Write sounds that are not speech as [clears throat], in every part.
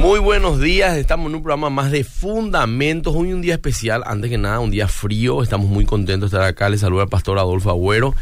Muy buenos días, estamos en un programa más de fundamentos. Hoy un día especial, antes que nada, un día frío. Estamos muy contentos de estar acá. Les saluda el pastor Adolfo Agüero.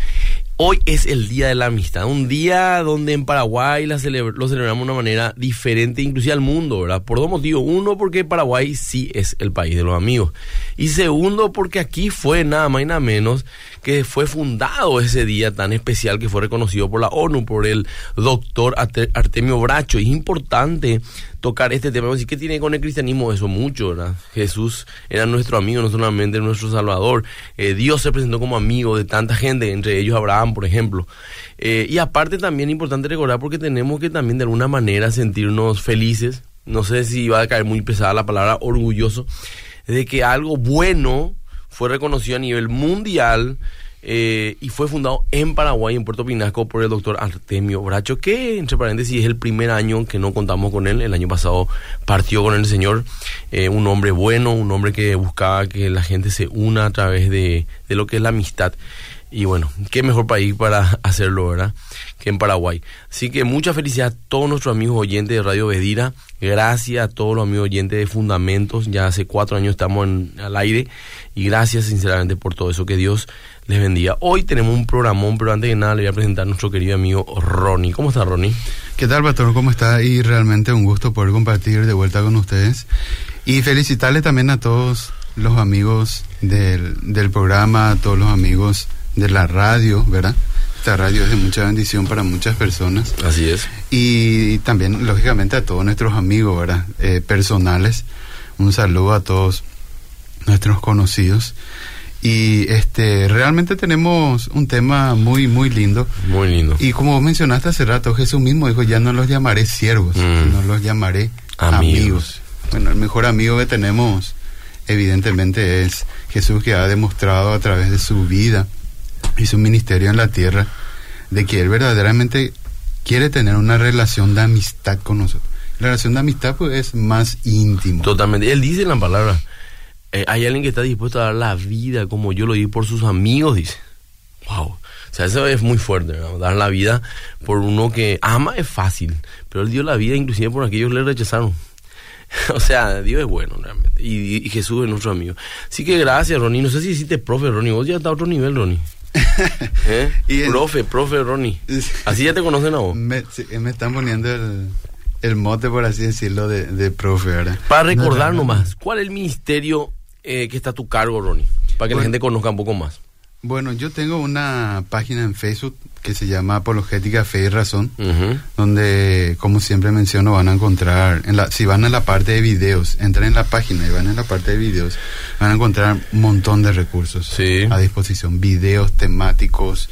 Hoy es el Día de la Amistad, un día donde en Paraguay lo celebramos de una manera diferente, inclusive al mundo, ¿verdad? Por dos motivos. Uno, porque Paraguay sí es el país de los amigos. Y segundo, porque aquí fue nada más y nada menos que fue fundado ese día tan especial que fue reconocido por la ONU, por el doctor Arte- Artemio Bracho. Es importante tocar este tema. ¿Qué tiene con el cristianismo? Eso mucho, ¿verdad? Jesús era nuestro amigo, no solamente nuestro Salvador. Eh, Dios se presentó como amigo de tanta gente, entre ellos Abraham, por ejemplo. Eh, y aparte también importante recordar porque tenemos que también de alguna manera sentirnos felices. No sé si va a caer muy pesada la palabra orgulloso, de que algo bueno fue reconocido a nivel mundial eh, y fue fundado en Paraguay, en Puerto Pinasco, por el doctor Artemio Bracho, que, entre paréntesis, es el primer año que no contamos con él. El año pasado partió con el Señor, eh, un hombre bueno, un hombre que buscaba que la gente se una a través de, de lo que es la amistad. Y bueno, qué mejor país para [laughs] hacerlo, ¿verdad? Que en Paraguay. Así que mucha felicidad a todos nuestros amigos oyentes de Radio Bedira. Gracias a todos los amigos oyentes de Fundamentos. Ya hace cuatro años estamos en, al aire. Y gracias sinceramente por todo eso. Que Dios les bendiga. Hoy tenemos un programón, pero antes de nada le voy a presentar a nuestro querido amigo Ronnie. ¿Cómo está Ronnie? ¿Qué tal, Pastor? ¿Cómo está? Y realmente un gusto poder compartir de vuelta con ustedes. Y felicitarle también a todos los amigos del, del programa, a todos los amigos de la radio, ¿verdad? Esta radio es de mucha bendición para muchas personas. Así es. Y también, lógicamente, a todos nuestros amigos, ¿verdad? Eh, personales. Un saludo a todos nuestros conocidos. Y este realmente tenemos un tema muy, muy lindo. Muy lindo. Y como vos mencionaste hace rato, Jesús mismo dijo, ya no los llamaré siervos, Mm. no los llamaré Amigos. amigos. Bueno, el mejor amigo que tenemos, evidentemente, es Jesús que ha demostrado a través de su vida y su ministerio en la tierra, de que Él verdaderamente quiere tener una relación de amistad con nosotros. La relación de amistad pues es más íntimo. Totalmente. Él dice en la palabra, eh, hay alguien que está dispuesto a dar la vida como yo lo di por sus amigos, dice. Wow. O sea, eso es muy fuerte. Dar la vida por uno que ama es fácil, pero él dio la vida inclusive por aquellos que le rechazaron. [laughs] o sea, Dios es bueno realmente. Y, y Jesús es nuestro amigo. Así que gracias, Ronnie. No sé si hiciste profe, Ronnie. Vos ya estás a otro nivel, Ronnie. [laughs] ¿Eh? Y el- Profe, profe, Ronnie. Así ya te conocen a vos. Me, sí, me están poniendo el, el mote, por así decirlo, de, de profe, ¿verdad? Para recordar No, no, no. nomás, ¿cuál es el ministerio eh, que está a tu cargo, Ronnie? Para que la gente conozca un poco más. Bueno, yo tengo una página en Facebook que se llama Apologética Fe y Razón, donde, como siempre menciono, van a encontrar, en la, si van a la parte de videos, entran en la página y van en la parte de videos, van a encontrar un montón de recursos Sí. a disposición, videos temáticos.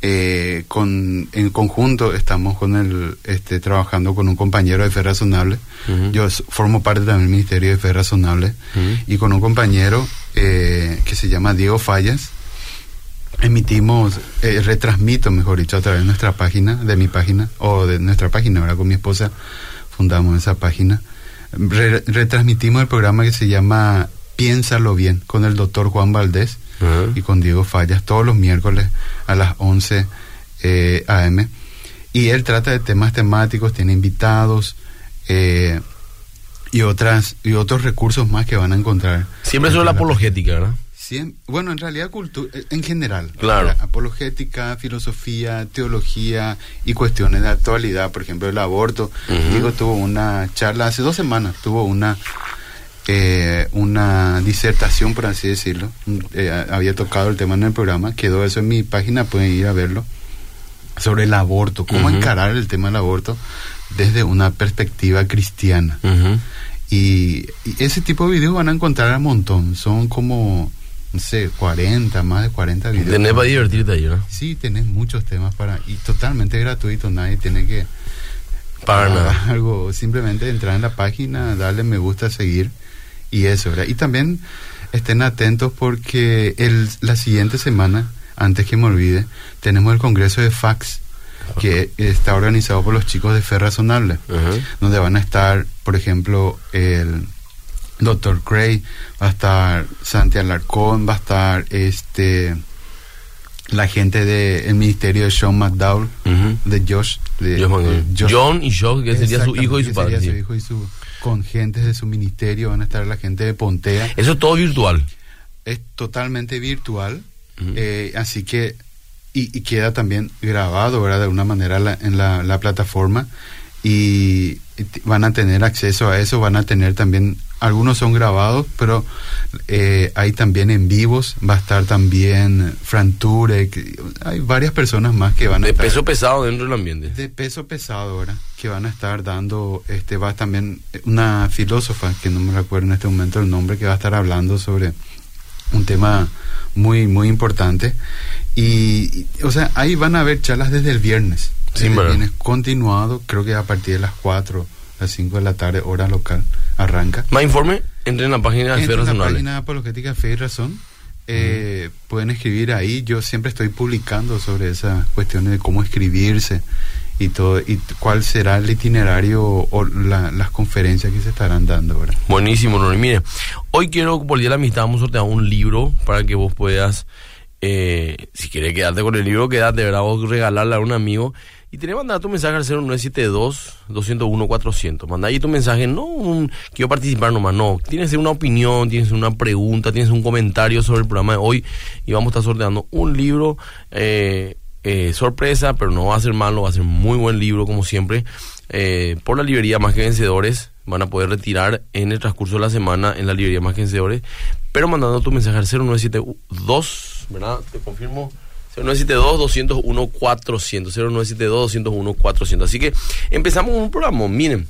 eh, con, en conjunto estamos con el, este, trabajando con un compañero de Fe Razonable. Yo formo parte también del Ministerio de Fe Razonable y con un compañero eh, que se llama Diego Fallas emitimos, eh, retransmito, mejor dicho, a través de nuestra página, de mi página, o de nuestra página, ahora con mi esposa fundamos esa página. Re- retransmitimos el programa que se llama Piénsalo Bien, con el doctor Juan Valdés y con Diego Fallas, todos los miércoles a las 11 eh, a.m. Y él trata de temas temáticos, tiene invitados eh, y, otras, y otros recursos más que van a encontrar. Siempre sobre la apologética, ¿verdad? Bueno, en realidad cultu- eh, en general. Claro. Apologética, filosofía, teología y cuestiones de actualidad, por ejemplo, el aborto. Diego tuvo una charla hace dos semanas, tuvo una eh, una disertación, por así decirlo. Mm, eh, a- había tocado el tema en el programa, quedó eso en mi página, pueden ir a verlo, sobre el aborto, cómo Ujú. encarar el tema del aborto desde una perspectiva cristiana. Y, y ese tipo de videos van a encontrar un montón. Son como, no sé, 40, más de 40 videos. Tenés para divertirte ahí, ¿no? Sí, tenés muchos temas para... Y totalmente gratuito, nadie tiene que... Para pagar nada. [laughs] Algo, simplemente entrar en la página, darle me gusta, seguir y eso, ¿verdad? Y también estén atentos porque el, la siguiente semana, antes que me olvide, tenemos el Congreso de Fax que está organizado por los chicos de Fe Razonable donde van a estar, por ejemplo, el Dr. Gray, va a estar Santi Alarcón, va a estar este la gente del ministerio de Sean McDowell, de Josh, de John y Josh, que sería su hijo y su padre. sería sí. su hijo y su, con gente de su ministerio, van a estar la gente de Pontea. Eso es todo virtual. Es totalmente virtual, eh, así que, y, queda también grabado, ¿verdad? De alguna manera en la, la plataforma y van a tener acceso a eso, van a tener también, algunos son grabados, pero eh, hay también en vivos, va a estar también Franture, hay varias personas más que van a de estar... De peso pesado dentro del ambiente. De peso pesado, ¿verdad? Que van a estar dando, este va también una filósofa, que no me recuerdo en este momento el nombre, que va a estar hablando sobre un tema muy, muy importante. Y, o sea, ahí van a haber charlas desde el viernes Sí, continuado, creo que a partir de las 4, las 5 de la tarde, hora local, arranca. Más informe, entre en la página de Fe En la página de Apologética Fe y Razón. Eh, Pueden escribir ahí. Yo siempre estoy publicando sobre esas cuestiones de cómo escribirse y todo y cuál será el itinerario o las conferencias que se estarán dando. ¿verdad? Buenísimo, Nori. Mire, hoy quiero, por el Día de la Amistad, vamos a sortear un libro para que vos puedas, eh, si quieres quedarte con el libro, quedarte, ¿verdad? Vos regalarle a un amigo y tenés que mandar tu mensaje al 0972-201-400. Manda ahí tu mensaje, no un, quiero participar nomás, no. Tienes una opinión, tienes una pregunta, tienes un comentario sobre el programa de hoy y vamos a estar sorteando un libro eh, eh, sorpresa, pero no va a ser malo, va a ser muy buen libro como siempre. Eh, por la librería Más que Vencedores, van a poder retirar en el transcurso de la semana en la librería Más que Vencedores, pero mandando tu mensaje al 0972, ¿verdad? Te confirmo. 0972-201-400. 0972-201-400. Así que empezamos un programa. Miren,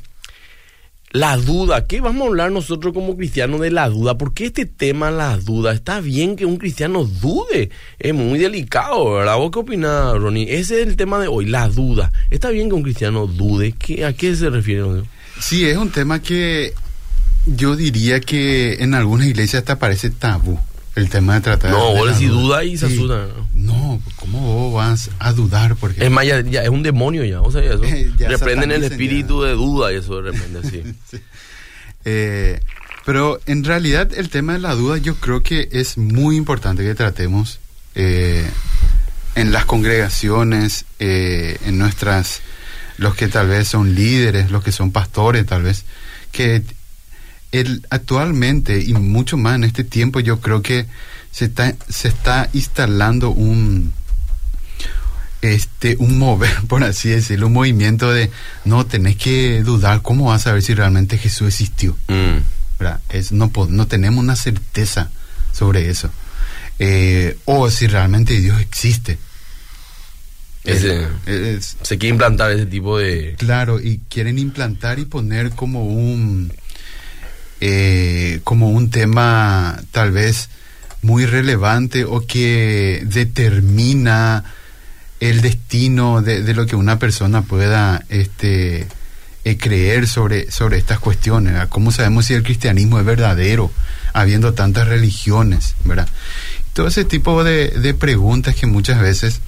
la duda. ¿Qué vamos a hablar nosotros como cristianos de la duda? ¿Por qué este tema, la duda? Está bien que un cristiano dude. Es muy delicado, ¿verdad? ¿Vos qué opinás, Ronnie? Ese es el tema de hoy, la duda. ¿Está bien que un cristiano dude? ¿Qué, ¿A qué se refiere? Sí, es un tema que yo diría que en algunas iglesias hasta parece tabú el tema de tratar no vos decís duda. y se asuda no ¿cómo vos vas a dudar? Porque es más ya, es un demonio ya o sea eso. [laughs] Reprenden el espíritu de duda y eso de repente [laughs] sí, eh, pero en realidad el tema de la duda yo creo que es muy importante que tratemos eh, en las congregaciones eh, en nuestras los que tal vez son líderes los que son pastores tal vez que el, actualmente y mucho más en este tiempo yo creo que se está, se está instalando un este un mover [laughs] por así decirlo un movimiento de no tenés que dudar cómo vas a ver si realmente Jesús existió mm. es, no no tenemos una certeza sobre eso eh, o si realmente Dios existe se quiere implantar ese tipo de claro y quieren implantar y poner como un eh, como un tema tal vez muy relevante o que determina el destino de, lo que una persona pueda este, eh, creer sobre, sobre estas cuestiones. ¿Cómo sabemos si el cristianismo es verdadero, habiendo tantas religiones? ¿verdad? Todo ese tipo de, de preguntas que muchas veces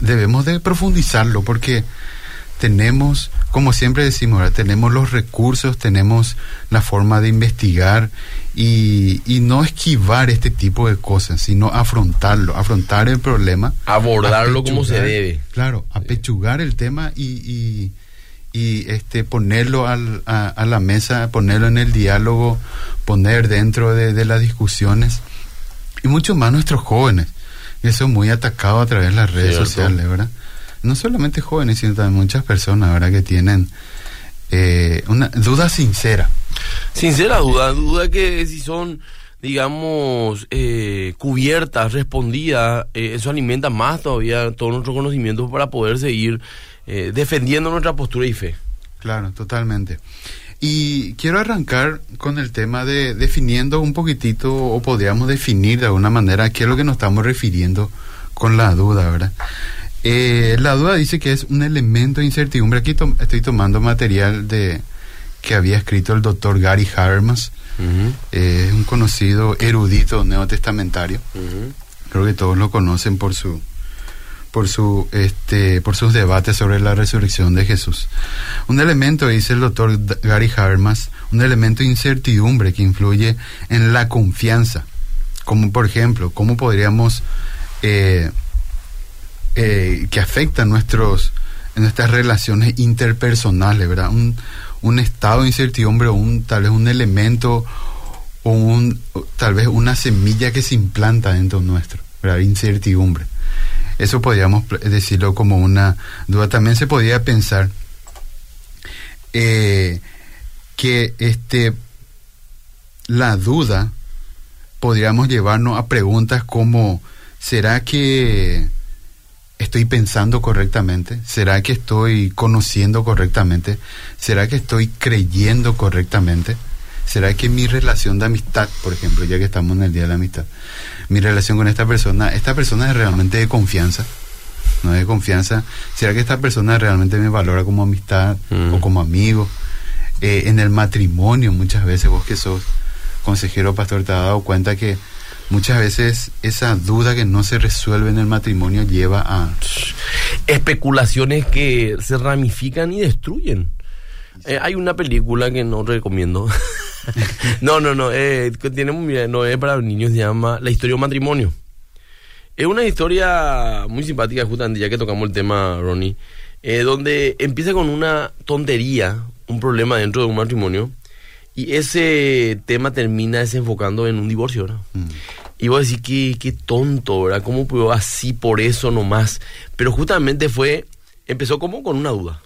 debemos de profundizarlo porque tenemos, como siempre decimos, tenemos los recursos, tenemos la forma de investigar y, no esquivar este tipo de cosas, sino afrontarlo, afrontar el problema. Abordarlo como se debe. Claro, apechugar el tema y, y, este, ponerlo al, a, la mesa, ponerlo en el diálogo, poner dentro de, las discusiones. Y mucho más nuestros jóvenes, que son muy atacados a través de las redes sociales, ¿verdad? No solamente jóvenes, sino también muchas personas, ¿verdad? Que tienen eh, una duda sincera. Sincera duda, duda que si son, digamos, eh, cubiertas, respondidas, eh, eso alimenta más todavía todo nuestro conocimiento para poder seguir defendiendo nuestra postura y fe. Claro, totalmente. Y quiero arrancar con el tema de definiendo un poquitito, o podríamos definir de alguna manera a qué es lo que nos estamos refiriendo con la duda, ¿verdad? Eh, la duda dice que es un elemento de incertidumbre. Aquí estoy tomando material de que había escrito el doctor Gary Habermas, eh, un conocido erudito neotestamentario. Creo que todos lo conocen por su por su este por sus debates sobre la resurrección de Jesús. Un elemento, dice el doctor Gary Habermas, un elemento de incertidumbre que influye en la confianza. Como por ejemplo, ¿cómo podríamos eh, eh, que afectan nuestros, nuestras relaciones interpersonales, ¿verdad? Un, un estado de incertidumbre un, tal vez un elemento o un, tal vez una semilla que se implanta dentro nuestro, ¿verdad? Incertidumbre. Eso podríamos decirlo como una duda. También se podría pensar eh, que este la duda podríamos llevarnos a preguntas como ¿será que estoy pensando correctamente? ¿Será que estoy conociendo correctamente? ¿Será que estoy creyendo correctamente? ¿Será que mi relación de amistad, por ejemplo, ya que estamos en el Día de la Amistad, mi relación con esta persona, esta persona es realmente de confianza? ¿No es de confianza? ¿Será que esta persona realmente me valora como amistad o Mm. como amigo? Eh, en el matrimonio, muchas veces, vos que sos consejero pastor, te has dado cuenta que muchas veces esa duda que no se resuelve en el matrimonio lleva a... especulaciones que se ramifican y destruyen. Eh, hay una película que no recomiendo. [laughs] no, no, no. Eh, que tiene, no es para niños, se llama La historia de un matrimonio. Es una historia muy simpática, justamente, ya que tocamos el tema, Ronnie, eh, donde empieza con una tontería, un problema dentro de un matrimonio, y ese tema termina desenfocando en un divorcio, ¿verdad? Mm. Y vos decís, qué, qué tonto, ¿verdad? ¿Cómo puedo así por eso nomás? Pero justamente fue, empezó como con una duda.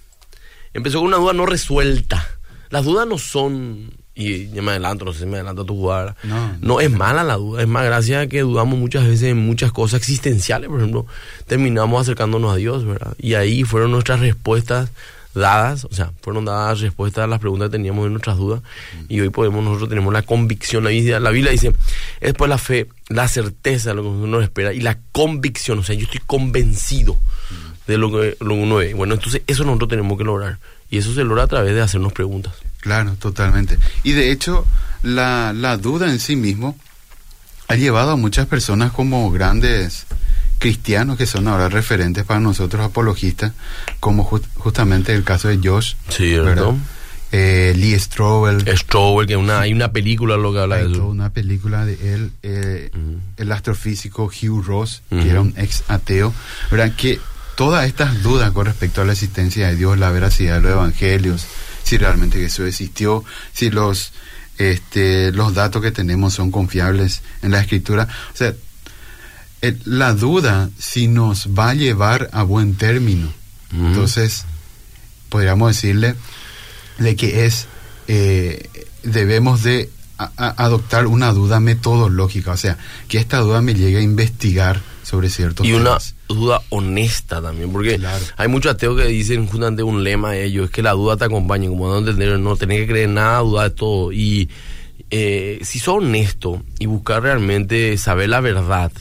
Empezó con una duda no resuelta. Las dudas no son, y ya me adelanto, no sé si me adelanto a tu jugada. No, no es mala la duda, es más gracias a que dudamos muchas veces en muchas cosas existenciales, por ejemplo, terminamos acercándonos a Dios, ¿verdad? Y ahí fueron nuestras respuestas dadas, o sea, fueron dadas respuestas a las preguntas que teníamos en nuestras dudas y hoy podemos, nosotros tenemos la convicción, la Biblia, la Biblia dice, es después la fe, la certeza de lo que uno espera y la convicción, o sea, yo estoy convencido de lo que, lo que uno ve. Bueno, entonces eso nosotros tenemos que lograr y eso se logra a través de hacernos preguntas. Claro, totalmente. Y de hecho, la, la duda en sí mismo ha llevado a muchas personas como grandes cristianos que son ahora referentes para nosotros apologistas, como ju- justamente el caso de Josh, Cierto. ¿verdad? Eh, Lee Strobel, Strowell, que una, hay una película lo que habla de hay toda eso. una película de él, eh, Ujú. el astrofísico Hugh Ross, Ujú. que era un ex ateo, ¿verdad? Que todas estas dudas con respecto a la existencia de Dios, la veracidad de los evangelios, si realmente Jesús existió, si los este, los datos que tenemos son confiables en la escritura, o sea, la duda si nos va a llevar a buen término. Entonces, podríamos decirle de que es eh, debemos de a- adoptar una duda metodológica, o sea, que esta duda me llegue a investigar sobre ciertos y una duda honesta también, porque Claro. hay muchos ateos que dicen justamente un lema de ellos, es que la duda te acompaña, como no entender, no tenés que creer en nada, dudar de todo. Y eh, si sos honesto y buscar realmente saber la verdad,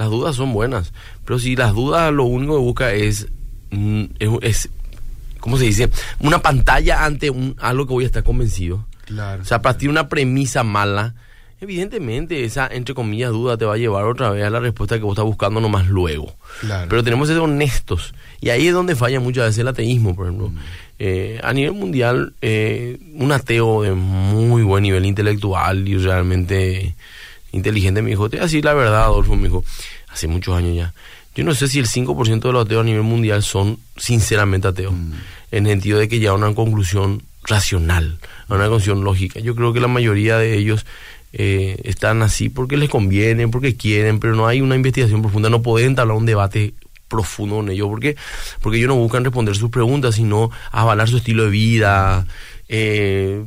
las dudas son buenas, pero si las dudas lo único que busca es, mm, es, es ¿cómo se dice? Una pantalla ante un, algo que voy a estar convencido. Claro. O sea, partir de una premisa mala, evidentemente esa, entre comillas, duda te va a llevar otra vez a la respuesta que vos estás buscando nomás luego. Claro. Pero tenemos que ser honestos. Y ahí es donde falla muchas veces el ateísmo, por ejemplo. Eh, a nivel mundial, eh, un ateo de muy buen nivel intelectual y realmente inteligente me dijo, te voy a decir la verdad, Adolfo, me dijo, hace muchos años ya. Yo no sé si el 5% de los ateos a nivel mundial son sinceramente ateos, en el sentido de que llegan a una conclusión racional, a una conclusión lógica. Yo creo que la mayoría de ellos eh, están así porque les conviene, porque quieren, pero no hay una investigación profunda, no pueden entablar un debate profundo con ellos, porque porque ellos no buscan responder sus preguntas, sino avalar su estilo de vida, eh,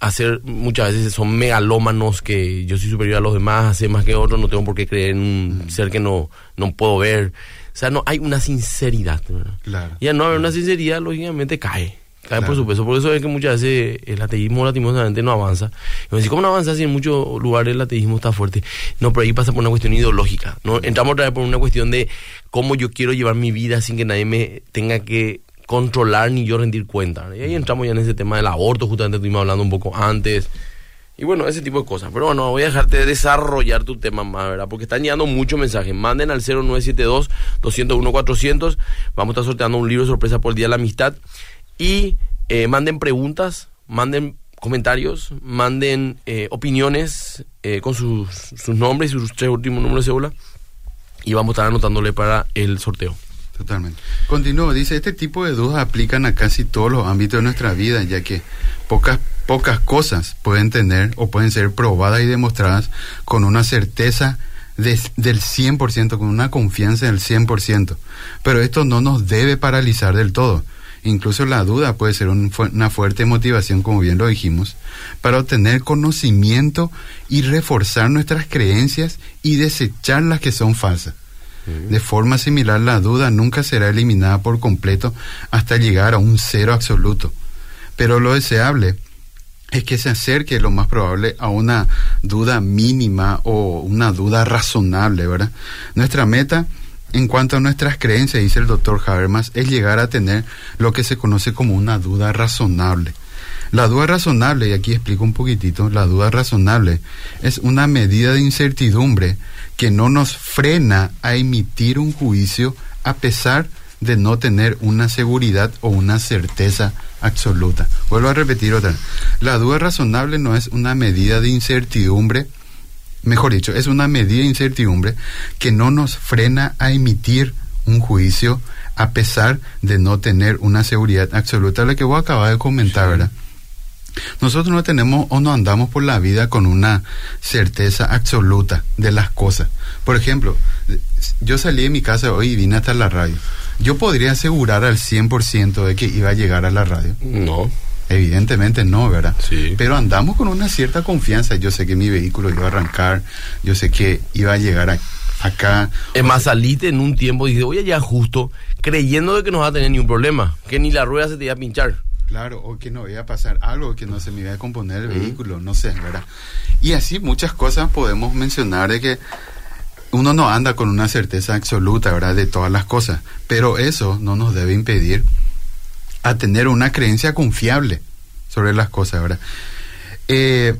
hacer muchas veces son megalómanos que yo soy superior a los demás, hace más que otros, no tengo por qué creer en un ser que no, no puedo ver. O sea, no hay una sinceridad. Claro. Y al no haber una sinceridad, lógicamente cae. Cae por Claro. supuesto. Por eso es que muchas veces el ateísmo lastimosamente no avanza. Y me decís, ¿cómo no avanza si en muchos lugares el ateísmo está fuerte? No, pero ahí pasa por una cuestión ideológica. ¿no? Entramos otra vez por una cuestión de cómo yo quiero llevar mi vida sin que nadie me tenga que controlar ni yo rendir cuenta. Y ahí entramos ya en ese tema del aborto, justamente estuvimos hablando un poco antes. Y bueno, ese tipo de cosas. Pero bueno, voy a dejarte desarrollar tu tema más, ¿verdad? Porque están llegando muchos mensajes. Manden al 0972-201-400. Vamos a estar sorteando un libro de sorpresa por el Día de la Amistad. Y eh, manden preguntas, manden comentarios, manden eh, opiniones eh, con sus, sus nombres y sus tres últimos números de cédula. Y vamos a estar anotándole para el sorteo. Totalmente. Continúo, dice, este tipo de dudas aplican a casi todos los ámbitos de nuestra vida, ya que pocas, pocas cosas pueden tener o pueden ser probadas y demostradas con una certeza de, del 100%, con una confianza del 100%. Pero esto no nos debe paralizar del todo. Incluso la duda puede ser un, una fuerte motivación, como bien lo dijimos, para obtener conocimiento y reforzar nuestras creencias y desechar las que son falsas. De forma similar, la duda nunca será eliminada por completo hasta llegar a un cero absoluto. Pero lo deseable es que se acerque lo más probable a una duda mínima o una duda razonable, ¿verdad? Nuestra meta en cuanto a nuestras creencias, dice el doctor Habermas, es llegar a tener lo que se conoce como una duda razonable. La duda razonable, y aquí explico un poquitito, la duda razonable es una medida de incertidumbre que no nos frena a emitir un juicio a pesar de no tener una seguridad o una certeza absoluta. Vuelvo a repetir otra. La duda razonable no es una medida de incertidumbre, mejor dicho, es una medida de incertidumbre que no nos frena a emitir un juicio a pesar de no tener una seguridad absoluta, lo que vos acabas de comentar, ¿verdad? Nosotros no tenemos o no andamos por la vida con una certeza absoluta de las cosas. Por ejemplo, yo salí de mi casa hoy y vine hasta la radio. ¿Yo podría asegurar al 100% de que iba a llegar a la radio? No. Evidentemente no, ¿verdad? Sí. Pero andamos con una cierta confianza. Yo sé que mi vehículo iba a arrancar, yo sé que iba a llegar a, acá. Es más, saliste en un tiempo y dices, voy allá justo, creyendo de que no vas a tener ningún problema, que ni la rueda se te iba a pinchar. Claro, o que no iba a pasar algo, que no se me iba a componer el vehículo, no sé, ¿verdad? Y así muchas cosas podemos mencionar de que uno no anda con una certeza absoluta, ¿verdad? De todas las cosas, pero eso no nos debe impedir a tener una creencia confiable sobre las cosas, ¿verdad? Eh,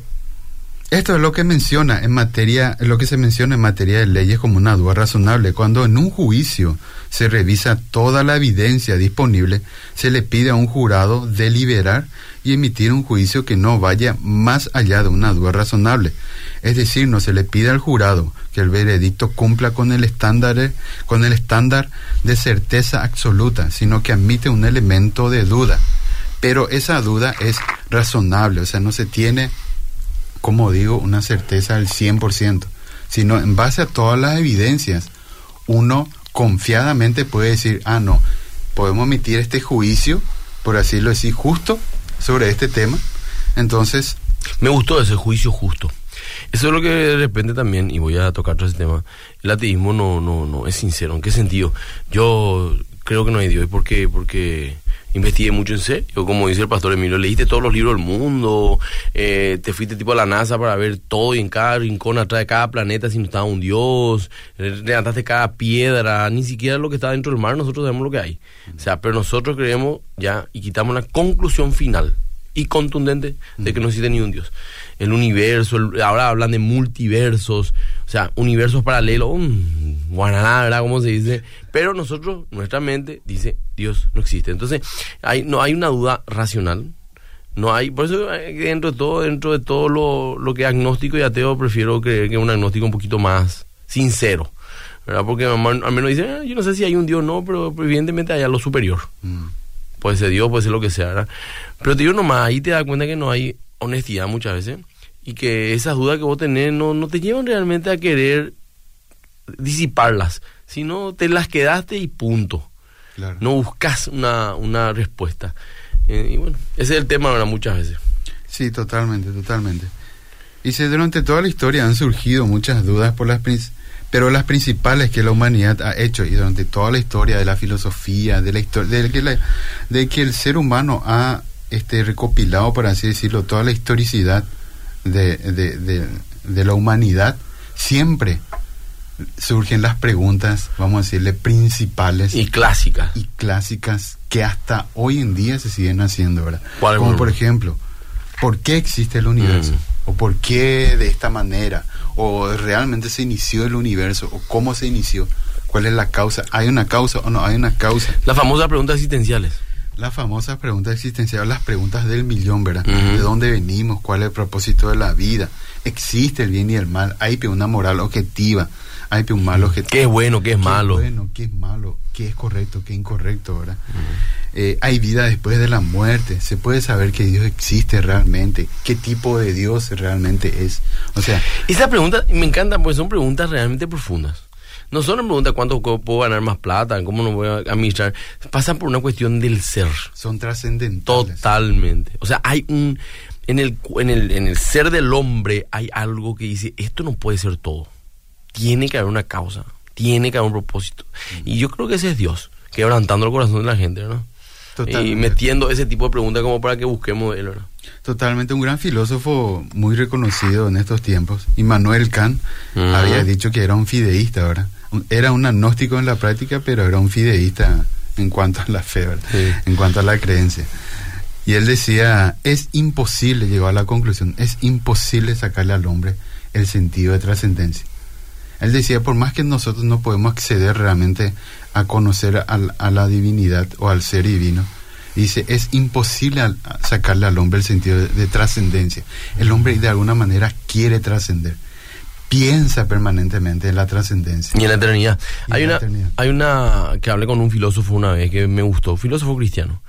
esto es lo que menciona en materia, lo que se menciona en materia de leyes como una duda razonable. Cuando en un juicio se revisa toda la evidencia disponible, se le pide a un jurado deliberar y emitir un juicio que no vaya más allá de una duda razonable. Es decir, no se le pide al jurado que el veredicto cumpla con el estándar, con el estándar de certeza absoluta, sino que admite un elemento de duda. Pero esa duda es razonable, o sea, no se tiene, como digo, una certeza del 100%, sino en base a todas las evidencias, uno confiadamente puede decir, ah, no, podemos emitir este juicio, por así lo decir, justo sobre este tema. Entonces... Me gustó ese juicio justo. Eso es lo que de repente también, y voy a tocar otro tema, el ateísmo no, no, no es sincero. ¿En qué sentido? Yo creo que no hay Dios. ¿Por qué? Porque investigué mucho en serio, como dice el pastor Emilio, leíste todos los libros del mundo, eh, te fuiste tipo a la NASA para ver todo y en cada rincón atrás de cada planeta si no estaba un dios, levantaste cada piedra, ni siquiera lo que está dentro del mar nosotros sabemos lo que hay. O sea, pero nosotros creemos ya y quitamos la conclusión final y contundente de que no existe ni un dios. El universo, ahora hablan de multiversos, o sea, universos paralelos, um, guananá, ¿verdad? Como se dice. Pero nosotros, nuestra mente dice, Dios no existe. Entonces, hay, no hay una duda racional. No hay, por eso dentro de todo, dentro de todo lo, lo que es agnóstico y ateo, prefiero creer que es un agnóstico un poquito más sincero. ¿verdad? Porque al menos dice, ah, yo no sé si hay un Dios o no, pero evidentemente hay algo superior. Mm. Puede ser Dios, puede ser lo que sea. ¿verdad? Pero te digo nomás, ahí te das cuenta que no hay honestidad muchas veces y que esas dudas que vos tenés no, no te llevan realmente a querer disiparlas, sino te las quedaste y punto. No buscas una, una respuesta. Eh, y bueno, ese es el tema ahora muchas veces. Sí, totalmente, totalmente. Y si durante toda la historia han surgido muchas dudas por las pero las principales que la humanidad ha hecho y durante toda la historia de la filosofía, de la historia, de que, de que el ser humano ha este recopilado, por así decirlo, toda la historicidad de, de, de, la humanidad, siempre surgen las preguntas, vamos a decirle, principales. Y clásicas. Y clásicas que hasta hoy en día se siguen haciendo, ¿verdad? Como por ejemplo, ¿por qué existe el universo? Mm. ¿O por qué de esta manera? ¿O realmente se inició el universo? ¿O cómo se inició? ¿Cuál es la causa? ¿Hay una causa o no hay una causa? Las famosas preguntas existenciales. La famosa pregunta existencial, las preguntas del millón, ¿verdad? ¿De dónde venimos? ¿Cuál es el propósito de la vida? ¿Existe el bien y el mal? ¿Hay una moral objetiva? ¿Hay un mal objetivo? ¿Qué es bueno, qué es malo? ¿Qué es bueno, qué es malo? ¿Qué es correcto, qué es incorrecto, verdad? Eh, ¿Hay vida después de la muerte? ¿Se puede saber que Dios existe realmente? ¿Qué tipo de Dios realmente es? O sea, Esa pregunta me encanta porque son preguntas realmente profundas. No son preguntas cuánto co- puedo ganar más plata, cómo no voy a administrar. Pasan por una cuestión del ser. son trascendentales. Totalmente. O sea, hay un. En el, en, el, en el ser del hombre hay algo que dice: esto no puede ser todo. Tiene que haber una causa. Tiene que haber un propósito. Y yo creo que ese es Dios, quebrantando el corazón de la gente, ¿no? Totalmente. Y metiendo ese tipo de preguntas como para que busquemos él, ¿verdad? Totalmente, un gran filósofo muy reconocido en estos tiempos, Immanuel Kant, había dicho que era un fideísta, Era un agnóstico en la práctica, pero era un fideísta en cuanto a la fe, ¿verdad? Sí. En cuanto a la creencia. Y él decía, es imposible, llegó a la conclusión, es imposible sacarle al hombre el sentido de trascendencia. Él decía, por más que nosotros no podemos acceder realmente a conocer al- a, la divinidad o al ser divino, dice, es imposible al- sacarle al hombre el sentido de, de trascendencia. El hombre de alguna manera quiere trascender, piensa permanentemente en la trascendencia. Y en la eternidad. Y hay en la una, eternidad. hay una que hablé con un filósofo una vez que me gustó, filósofo cristiano.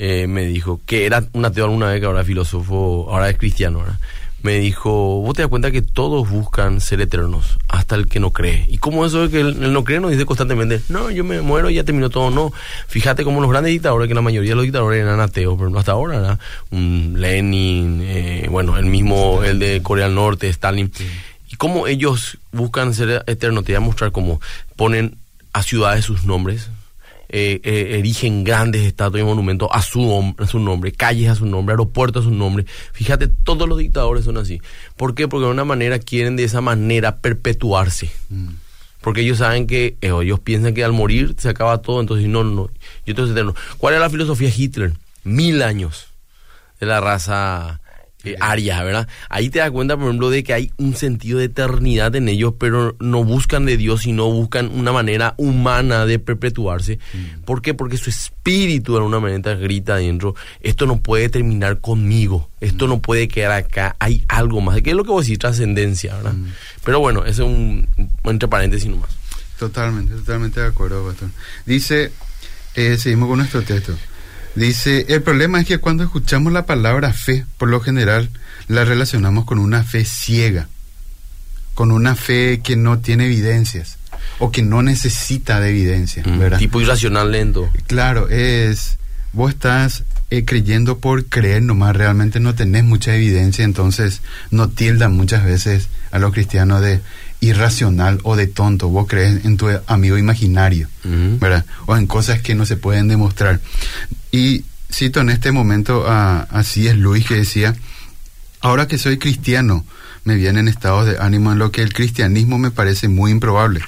Eh, me dijo que era un ateo alguna vez que ahora es filósofo, ahora es cristiano. ¿verdad? Me dijo, vos te das cuenta que todos buscan ser eternos, hasta el que no cree. Y como eso de que el, el no cree nos dice constantemente, no, yo me muero y ya terminó todo. No, fíjate como los grandes dictadores, que la mayoría de los dictadores eran ateos, pero no hasta ahora, ¿verdad? Lenin, eh, bueno, el mismo, el de Corea del Norte, Stalin. Y cómo ellos buscan ser eternos, te voy a mostrar cómo ponen a ciudades sus nombres, eh, eh, erigen grandes estatuas y monumentos a su, hom- a su nombre, calles a su nombre, aeropuertos a su nombre. Fíjate, todos los dictadores son así. ¿Por qué? Porque de una manera quieren de esa manera perpetuarse. Mm. Porque ellos saben que, eh, ellos piensan que al morir se acaba todo, entonces no, no, yo eterno. ¿Cuál era la filosofía de Hitler? Mil años de la raza eh, ¿verdad? Ahí te das cuenta, por ejemplo, de que hay un sentido de eternidad en ellos, pero no buscan de Dios, sino buscan una manera humana de perpetuarse. ¿Por qué? Porque su espíritu de alguna manera grita adentro, esto no puede terminar conmigo, esto no puede quedar acá, hay algo más. ¿Qué es lo que vos decís? Trascendencia, ¿verdad? Pero bueno, ese es un, entre paréntesis nomás. Totalmente, totalmente de acuerdo, Pastor. Dice, eh, seguimos con nuestro texto. Dice, el problema es que cuando escuchamos la palabra fe, por lo general, la relacionamos con una fe ciega, con una fe que no tiene evidencias o que no necesita de evidencias, Mm, ¿verdad? Tipo irracional lento. Claro, es, vos estás eh, creyendo por creer nomás, realmente no tenés mucha evidencia, entonces no tildan muchas veces a los cristianos de irracional o de tonto, vos crees en tu amigo imaginario. ¿verdad? O en cosas que no se pueden demostrar. Y cito en este momento a, así es Luis que decía, ahora que soy cristiano, me vienen estados de ánimo en lo que el cristianismo me parece muy improbable.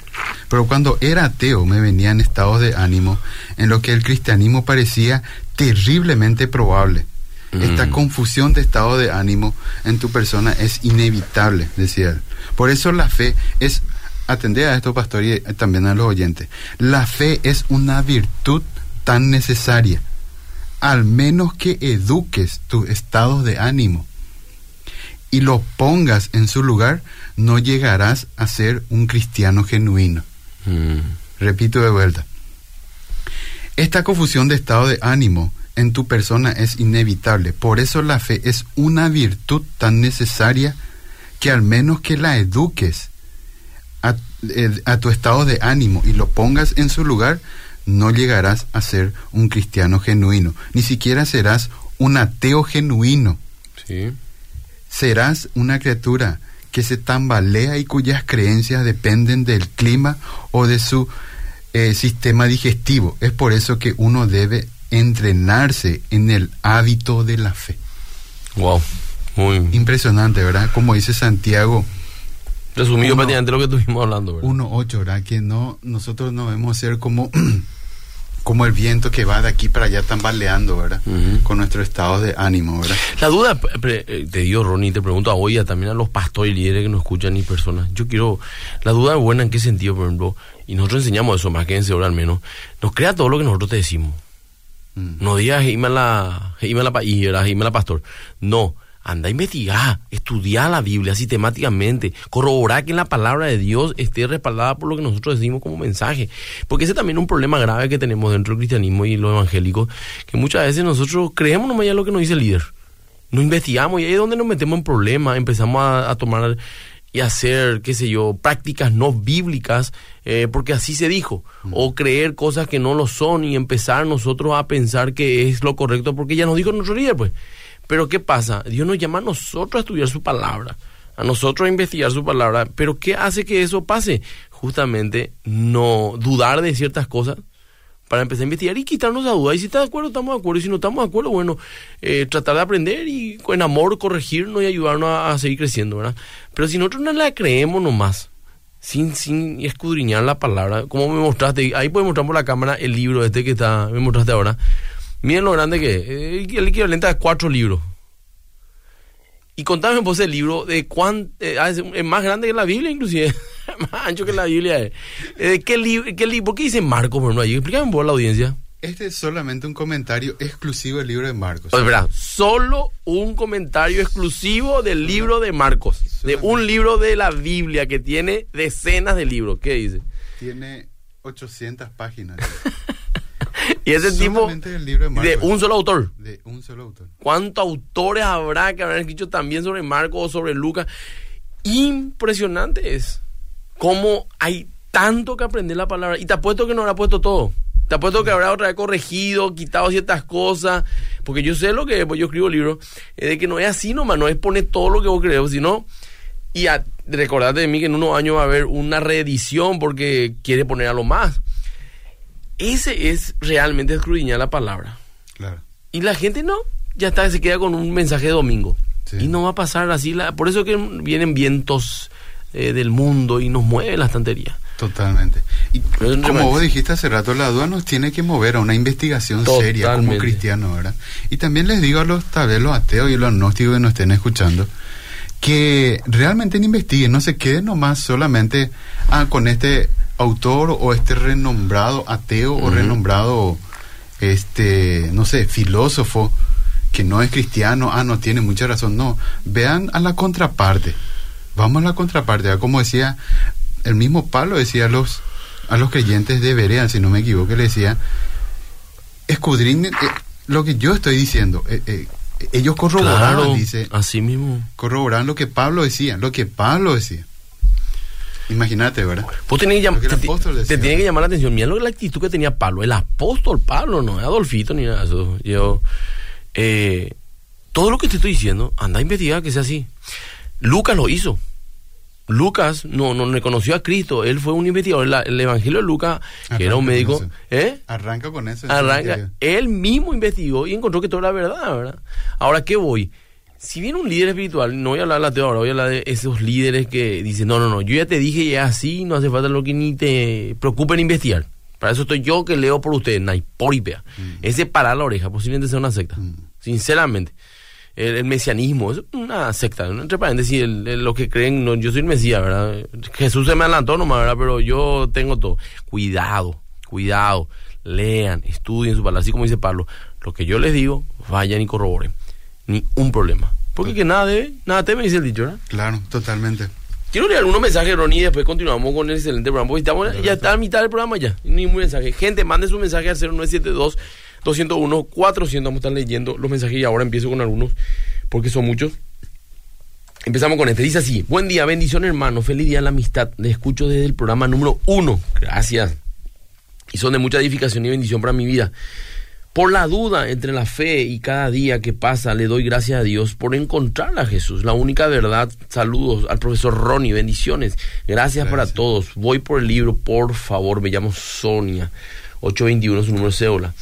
Pero cuando era ateo me venían estados de ánimo en lo que el cristianismo parecía terriblemente probable. Esta Mm. confusión de estado de ánimo en tu persona es inevitable, decía él. Por eso la fe es, atendé a esto, pastor, y también a los oyentes, la fe es una virtud tan necesaria, al menos que eduques tus estados de ánimo y lo pongas en su lugar, no llegarás a ser un cristiano genuino. Mm. Repito de vuelta. Esta confusión de estado de ánimo en tu persona es inevitable. Por eso la fe es una virtud tan necesaria que al menos que la eduques a, eh, a tu estado de ánimo y lo pongas en su lugar, no llegarás a ser un cristiano genuino. Ni siquiera serás un ateo genuino Sí. serás una criatura que se tambalea y cuyas creencias dependen del clima o de su eh, sistema digestivo. Es por eso que uno debe entrenarse en el hábito de la fe. Wow. Muy Impresionante, ¿verdad? Como dice Santiago resumido prácticamente lo que estuvimos hablando, ¿verdad? 1.8, ¿verdad? Que no, nosotros no debemos ser como, [clears throat] como el viento que va de aquí para allá tambaleando, ¿verdad? Con nuestro estado de ánimo, ¿verdad? La duda, eh, te digo, Ronnie, te pregunto a hoy, a también a los pastores y líderes que nos escuchan y personas. Yo quiero, la duda es buena en qué sentido, por ejemplo, y nosotros enseñamos eso, más que en al menos, nos crea todo lo que nosotros te decimos. Mm. No digas la, la pastor. No, anda a investigar, estudiar la Biblia sistemáticamente, corroborar que la palabra de Dios esté respaldada por lo que nosotros decimos como mensaje. Porque ese también es un problema grave que tenemos dentro del cristianismo y lo evangélico, que muchas veces nosotros creemos nomás ya lo que nos dice el líder. No investigamos y ahí es donde nos metemos en problemas, empezamos a, tomar y hacer, qué sé yo, prácticas no bíblicas, eh, porque así se dijo, Mm. o creer cosas que no lo son y empezar nosotros a pensar que es lo correcto, porque ya nos dijo nuestro líder, pues. Pero ¿qué pasa? Dios nos llama a nosotros a estudiar su palabra, a nosotros a investigar su palabra, pero ¿qué hace que eso pase? Justamente no dudar de ciertas cosas para empezar a investigar y quitarnos la duda. Y si está de acuerdo, estamos de acuerdo. Y si no estamos de acuerdo, bueno, eh, tratar de aprender y con amor corregirnos y ayudarnos a, seguir creciendo, ¿verdad? Pero si nosotros no la creemos nomás, sin, sin escudriñar la palabra, como me mostraste, ahí puedes mostrar por la cámara el libro este que está, me mostraste ahora. Miren lo grande que es, el equivalente a cuatro libros. Y contame vos el libro de cuán, eh, ah, es, es más grande que la Biblia inclusive, [laughs] más ancho que la Biblia es. Eh, ¿qué, li qué, li ¿Por qué dice Marcos, por ejemplo, ahí? Explícame vos a la audiencia. Este es solamente un comentario exclusivo del libro de Marcos. Pues, verdad, solo un comentario exclusivo del libro de Marcos, de un libro de la Biblia que tiene decenas de libros. ¿Qué dice? Tiene 800 páginas. [laughs] [laughs] y ese tipo libro de un solo autor. De un solo autor. ¿Cuántos autores habrá que habrán escrito también sobre Marcos o sobre Lucas? Impresionante es cómo hay tanto que aprender la palabra. Y te apuesto que no habrá puesto todo. Te apuesto que habrá otra vez corregido, quitado ciertas cosas. Porque yo sé lo que pues yo escribo libros. Es de que no es así nomás, no es poner todo lo que vos crees, sino. Y a, recordate de mí que en unos años va a haber una reedición porque quiere poner a lo más. Ese es realmente escudriñar la palabra. Claro. Y la gente no, ya está, se queda con un mensaje de domingo. Sí. Y no va a pasar así. La, por eso que vienen vientos eh, del mundo y nos mueve la estantería. Totalmente. Y Pero como vos dijiste hace rato, la duda nos tiene que mover a una investigación seria como cristiano, ¿verdad? Y también les digo a los tal vez los ateos y los agnósticos que nos estén escuchando que realmente investiguen, no se queden nomás solamente ah, con este autor o este renombrado ateo o renombrado este no sé filósofo que no es cristiano, ah, no tiene mucha razón, no, vean a la contraparte, vamos a la contraparte, ¿verdad? como decía el mismo Pablo decía a los a los creyentes de Berea, si no me equivoco, le decía escudriñen eh, lo que yo estoy diciendo, eh, eh, ellos corroboraban, Claro, dice, así mismo. corroboraban lo que Pablo decía, lo que Pablo decía. Imagínate, ¿verdad? Vos tenés que te, tiene que llamar la atención. Mira lo que la actitud que tenía Pablo. El apóstol Pablo, no es Adolfito ni nada de eso. Yo, eh, todo lo que te estoy diciendo, anda a investigar que sea así. Lucas lo hizo. Lucas no, no reconoció a Cristo. Él fue un investigador. La- el Evangelio de Lucas, que era un médico. ¿eh? Arranca con eso. Arranca. Él mismo investigó y encontró que todo era verdad, ¿verdad? Ahora, ¿qué voy? Si viene un líder espiritual, no voy a hablar de la ahora, voy a hablar de esos líderes que dicen, no, no, no, yo ya te dije ya es así, no hace falta lo que ni te preocupen investigar. Para eso estoy yo que leo por ustedes, naipóripea. Ese parar la oreja, posiblemente sea una secta. Mm. Sinceramente. El, el mesianismo es una secta. ¿no? Entre paréntesis, el- el- lo que creen, no, yo soy el Mesías, ¿verdad? Jesús se me adelantó nomás, ¿verdad? Pero yo tengo todo. Cuidado, cuidado. Lean, estudien su palabra. Así como dice Pablo, lo que yo les digo, vayan y corroboren. Ni un problema. Porque que nada debe, nada teme, dice el dicho, ¿verdad? Claro, totalmente. Quiero leer algunos mensajes, Ronnie, y después continuamos con el excelente programa. Porque estamos, ya está a mitad del programa ya. Ni un mensaje. Gente, mande su mensaje al 0972 201 400. Vamos a estar leyendo los mensajes y ahora empiezo con algunos, porque son muchos. Empezamos con este. Dice así: Buen día, bendición, hermano. Feliz día de la amistad. Le escucho desde el programa número uno. Gracias. Y son de mucha edificación y bendición para mi vida. Por la duda entre la fe y cada día que pasa, le doy gracias a Dios por encontrar a Jesús, la única verdad. Saludos al profesor Ronnie, bendiciones. Gracias, para todos. Voy por el libro, por favor. Me llamo Sonia, 821 es su número de cédula.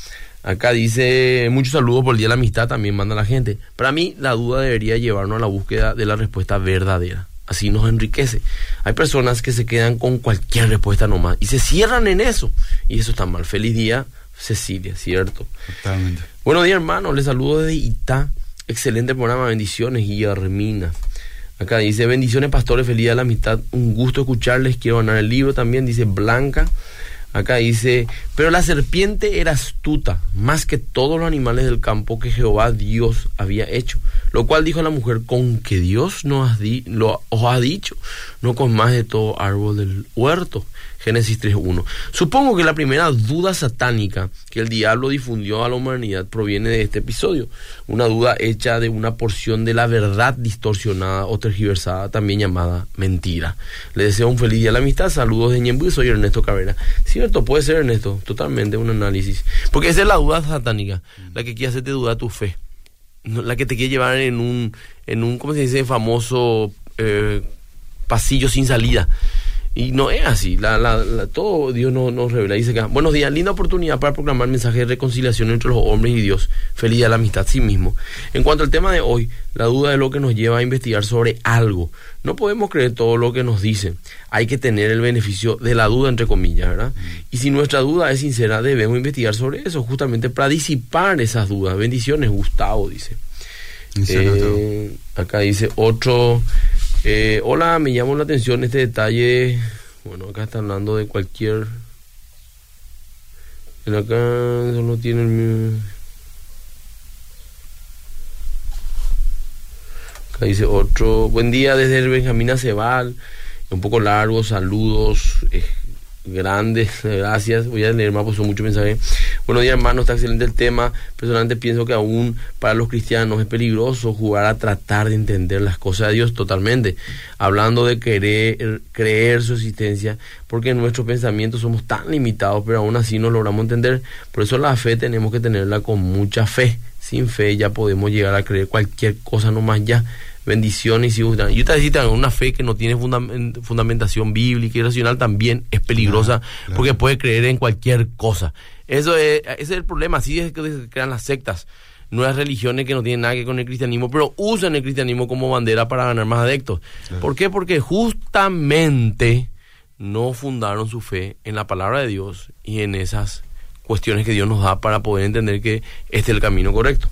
Acá dice muchos saludos por el Día de la Amistad, también manda la gente. Para mí, la duda debería llevarnos a la búsqueda de la respuesta verdadera. Así nos enriquece. Hay personas que se quedan con cualquier respuesta nomás y se cierran en eso. Y eso está mal. Feliz día, Cecilia, ¿cierto? Totalmente. Buenos días, hermano. Les saludo desde Itá. Excelente programa. Bendiciones, Guillermina. Acá dice, bendiciones, pastores. Feliz de la amistad. Un gusto escucharles. Quiero ganar el libro también. Dice Blanca. Acá dice, pero la serpiente era astuta, más que todos los animales del campo que Jehová Dios había hecho. Lo cual dijo la mujer, con que Dios nos lo, os ha dicho, no con más de todo árbol del huerto. Génesis 3.1. Supongo que la primera duda satánica que el diablo difundió a la humanidad proviene de este episodio. Una duda hecha de una porción de la verdad distorsionada o tergiversada, también llamada mentira. Le deseo un feliz día a la amistad. Saludos de Ñembu, soy Ernesto Cabrera. Cierto, puede ser Ernesto, totalmente un análisis. Porque esa es la duda satánica, la que quiere hacerte dudar tu fe. La que te quiere llevar en un, en un ¿cómo se dice? Famoso eh, pasillo sin salida. Y no es así, la, la, todo Dios nos, nos revela. Dice que, buenos días, linda oportunidad para proclamar mensaje de reconciliación entre los hombres y Dios. Feliz día la amistad, sí mismo. En cuanto al tema de hoy, la duda es lo que nos lleva a investigar sobre algo. No podemos creer todo lo que nos dicen. Hay que tener el beneficio de la duda, entre comillas, ¿verdad? Y si nuestra duda es sincera, debemos investigar sobre eso, justamente para disipar esas dudas. Bendiciones, Gustavo, dice. Eh, acá dice otro eh, hola, me llamó la atención este detalle. Bueno, acá está hablando de cualquier. En acá. Acá dice otro. Buen día desde el Benjamín Acebal. Un poco largo, saludos. Eh, grandes, [laughs] gracias. Voy a leer más, puso mucho mensaje. Buenos días, hermano, está excelente el tema. Personalmente pienso que aún para los cristianos es peligroso jugar a tratar de entender las cosas de Dios totalmente. Hablando de querer creer su existencia, porque en nuestros pensamientos somos tan limitados, pero aún así no logramos entender. Por eso la fe tenemos que tenerla con mucha fe. Sin fe ya podemos llegar a creer cualquier cosa nomás ya bendiciones y te decía una fe que no tiene fundamentación bíblica y racional también es peligrosa porque puede creer en cualquier cosa. Eso es, ese es el problema así es que se crean las sectas. Nuevas religiones que no tienen nada que ver con el cristianismo pero usan el cristianismo como bandera para ganar más adeptos. ¿por qué? porque justamente no fundaron su fe en la palabra de Dios y en esas cuestiones que Dios nos da para poder entender que este es el camino correcto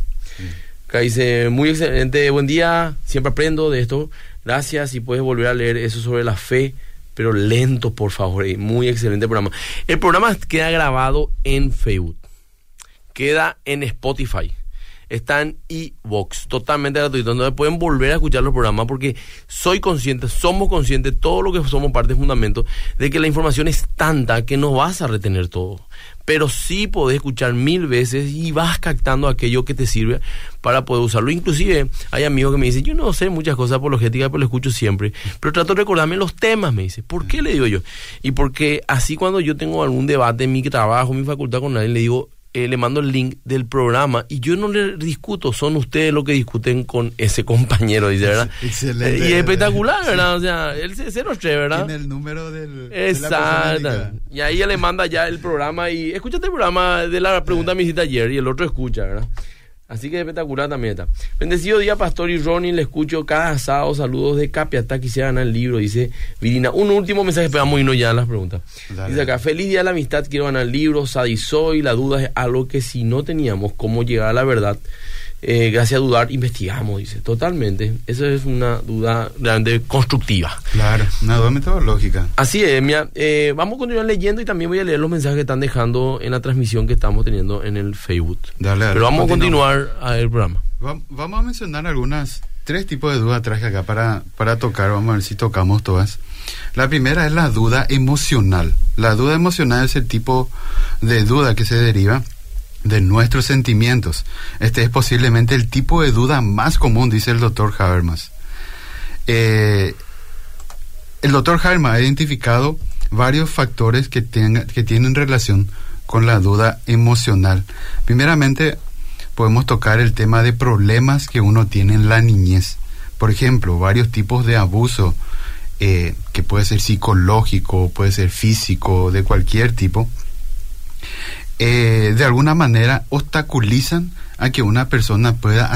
Acá dice, muy excelente, buen día, siempre aprendo de esto. Gracias y puedes volver a leer eso sobre la fe, pero lento, por favor. Muy excelente programa. El programa queda grabado en Facebook, queda en Spotify, está en Evox, totalmente gratuito. Entonces pueden volver a escuchar los programas porque soy consciente, somos conscientes, todos los que somos parte de Fundamento, de que la información es tanta que no vas a retener todo pero sí podés escuchar mil veces y vas captando aquello que te sirve para poder usarlo. Inclusive hay amigos que me dicen, yo no sé muchas cosas apologéticas, pero lo escucho siempre, pero trato de recordarme los temas, me dice. ¿Por qué le digo yo? Y porque así cuando yo tengo algún debate en mi trabajo, en mi facultad con alguien, le digo, eh, le mando el link del programa y yo no le discuto, son ustedes los que discuten con ese compañero, dice, ¿verdad? [laughs] Excelente. y es espectacular, ¿verdad? O sea, él se 03, ¿verdad? Tiene el número del. Exacto. y ahí le manda ya el programa y escúchate el programa de la pregunta me hiciste ayer y el otro escucha, ¿verdad? Así que espectacular también está. Bendecido día, Pastor y Ronnie. Le escucho cada sábado. Saludos de Capiatá. Quisiera ganar el libro. Dice Virina. Un último mensaje. Esperamos irnos ya a las preguntas. Dice acá: Feliz día de la amistad. Quiero ganar el libro. Sadisoy. La duda es algo que si no teníamos cómo llegar a la verdad, eh, gracias a dudar, investigamos, dice. Totalmente. Esa es una duda grande constructiva. Claro, una duda metodológica. Así es, mía. Eh, vamos a continuar leyendo y también voy a leer los mensajes que están dejando en la transmisión que estamos teniendo en el Facebook. Dale, dale, Pero vamos a continuar a el programa. vamos a mencionar algunas, tres tipos de dudas traje acá para, para tocar. Vamos a ver si tocamos todas. La primera es la duda emocional. La duda emocional es el tipo de duda que se deriva de nuestros sentimientos. Este es posiblemente el tipo de duda más común, dice el doctor Habermas. Eh, el doctor Habermas ha identificado varios factores que, que tienen relación con la duda emocional. Primeramente, podemos tocar el tema de problemas que uno tiene en la niñez. Por ejemplo, varios tipos de abuso, eh, que puede ser psicológico, puede ser físico, de cualquier tipo. Eh, de alguna manera obstaculizan a que una persona pueda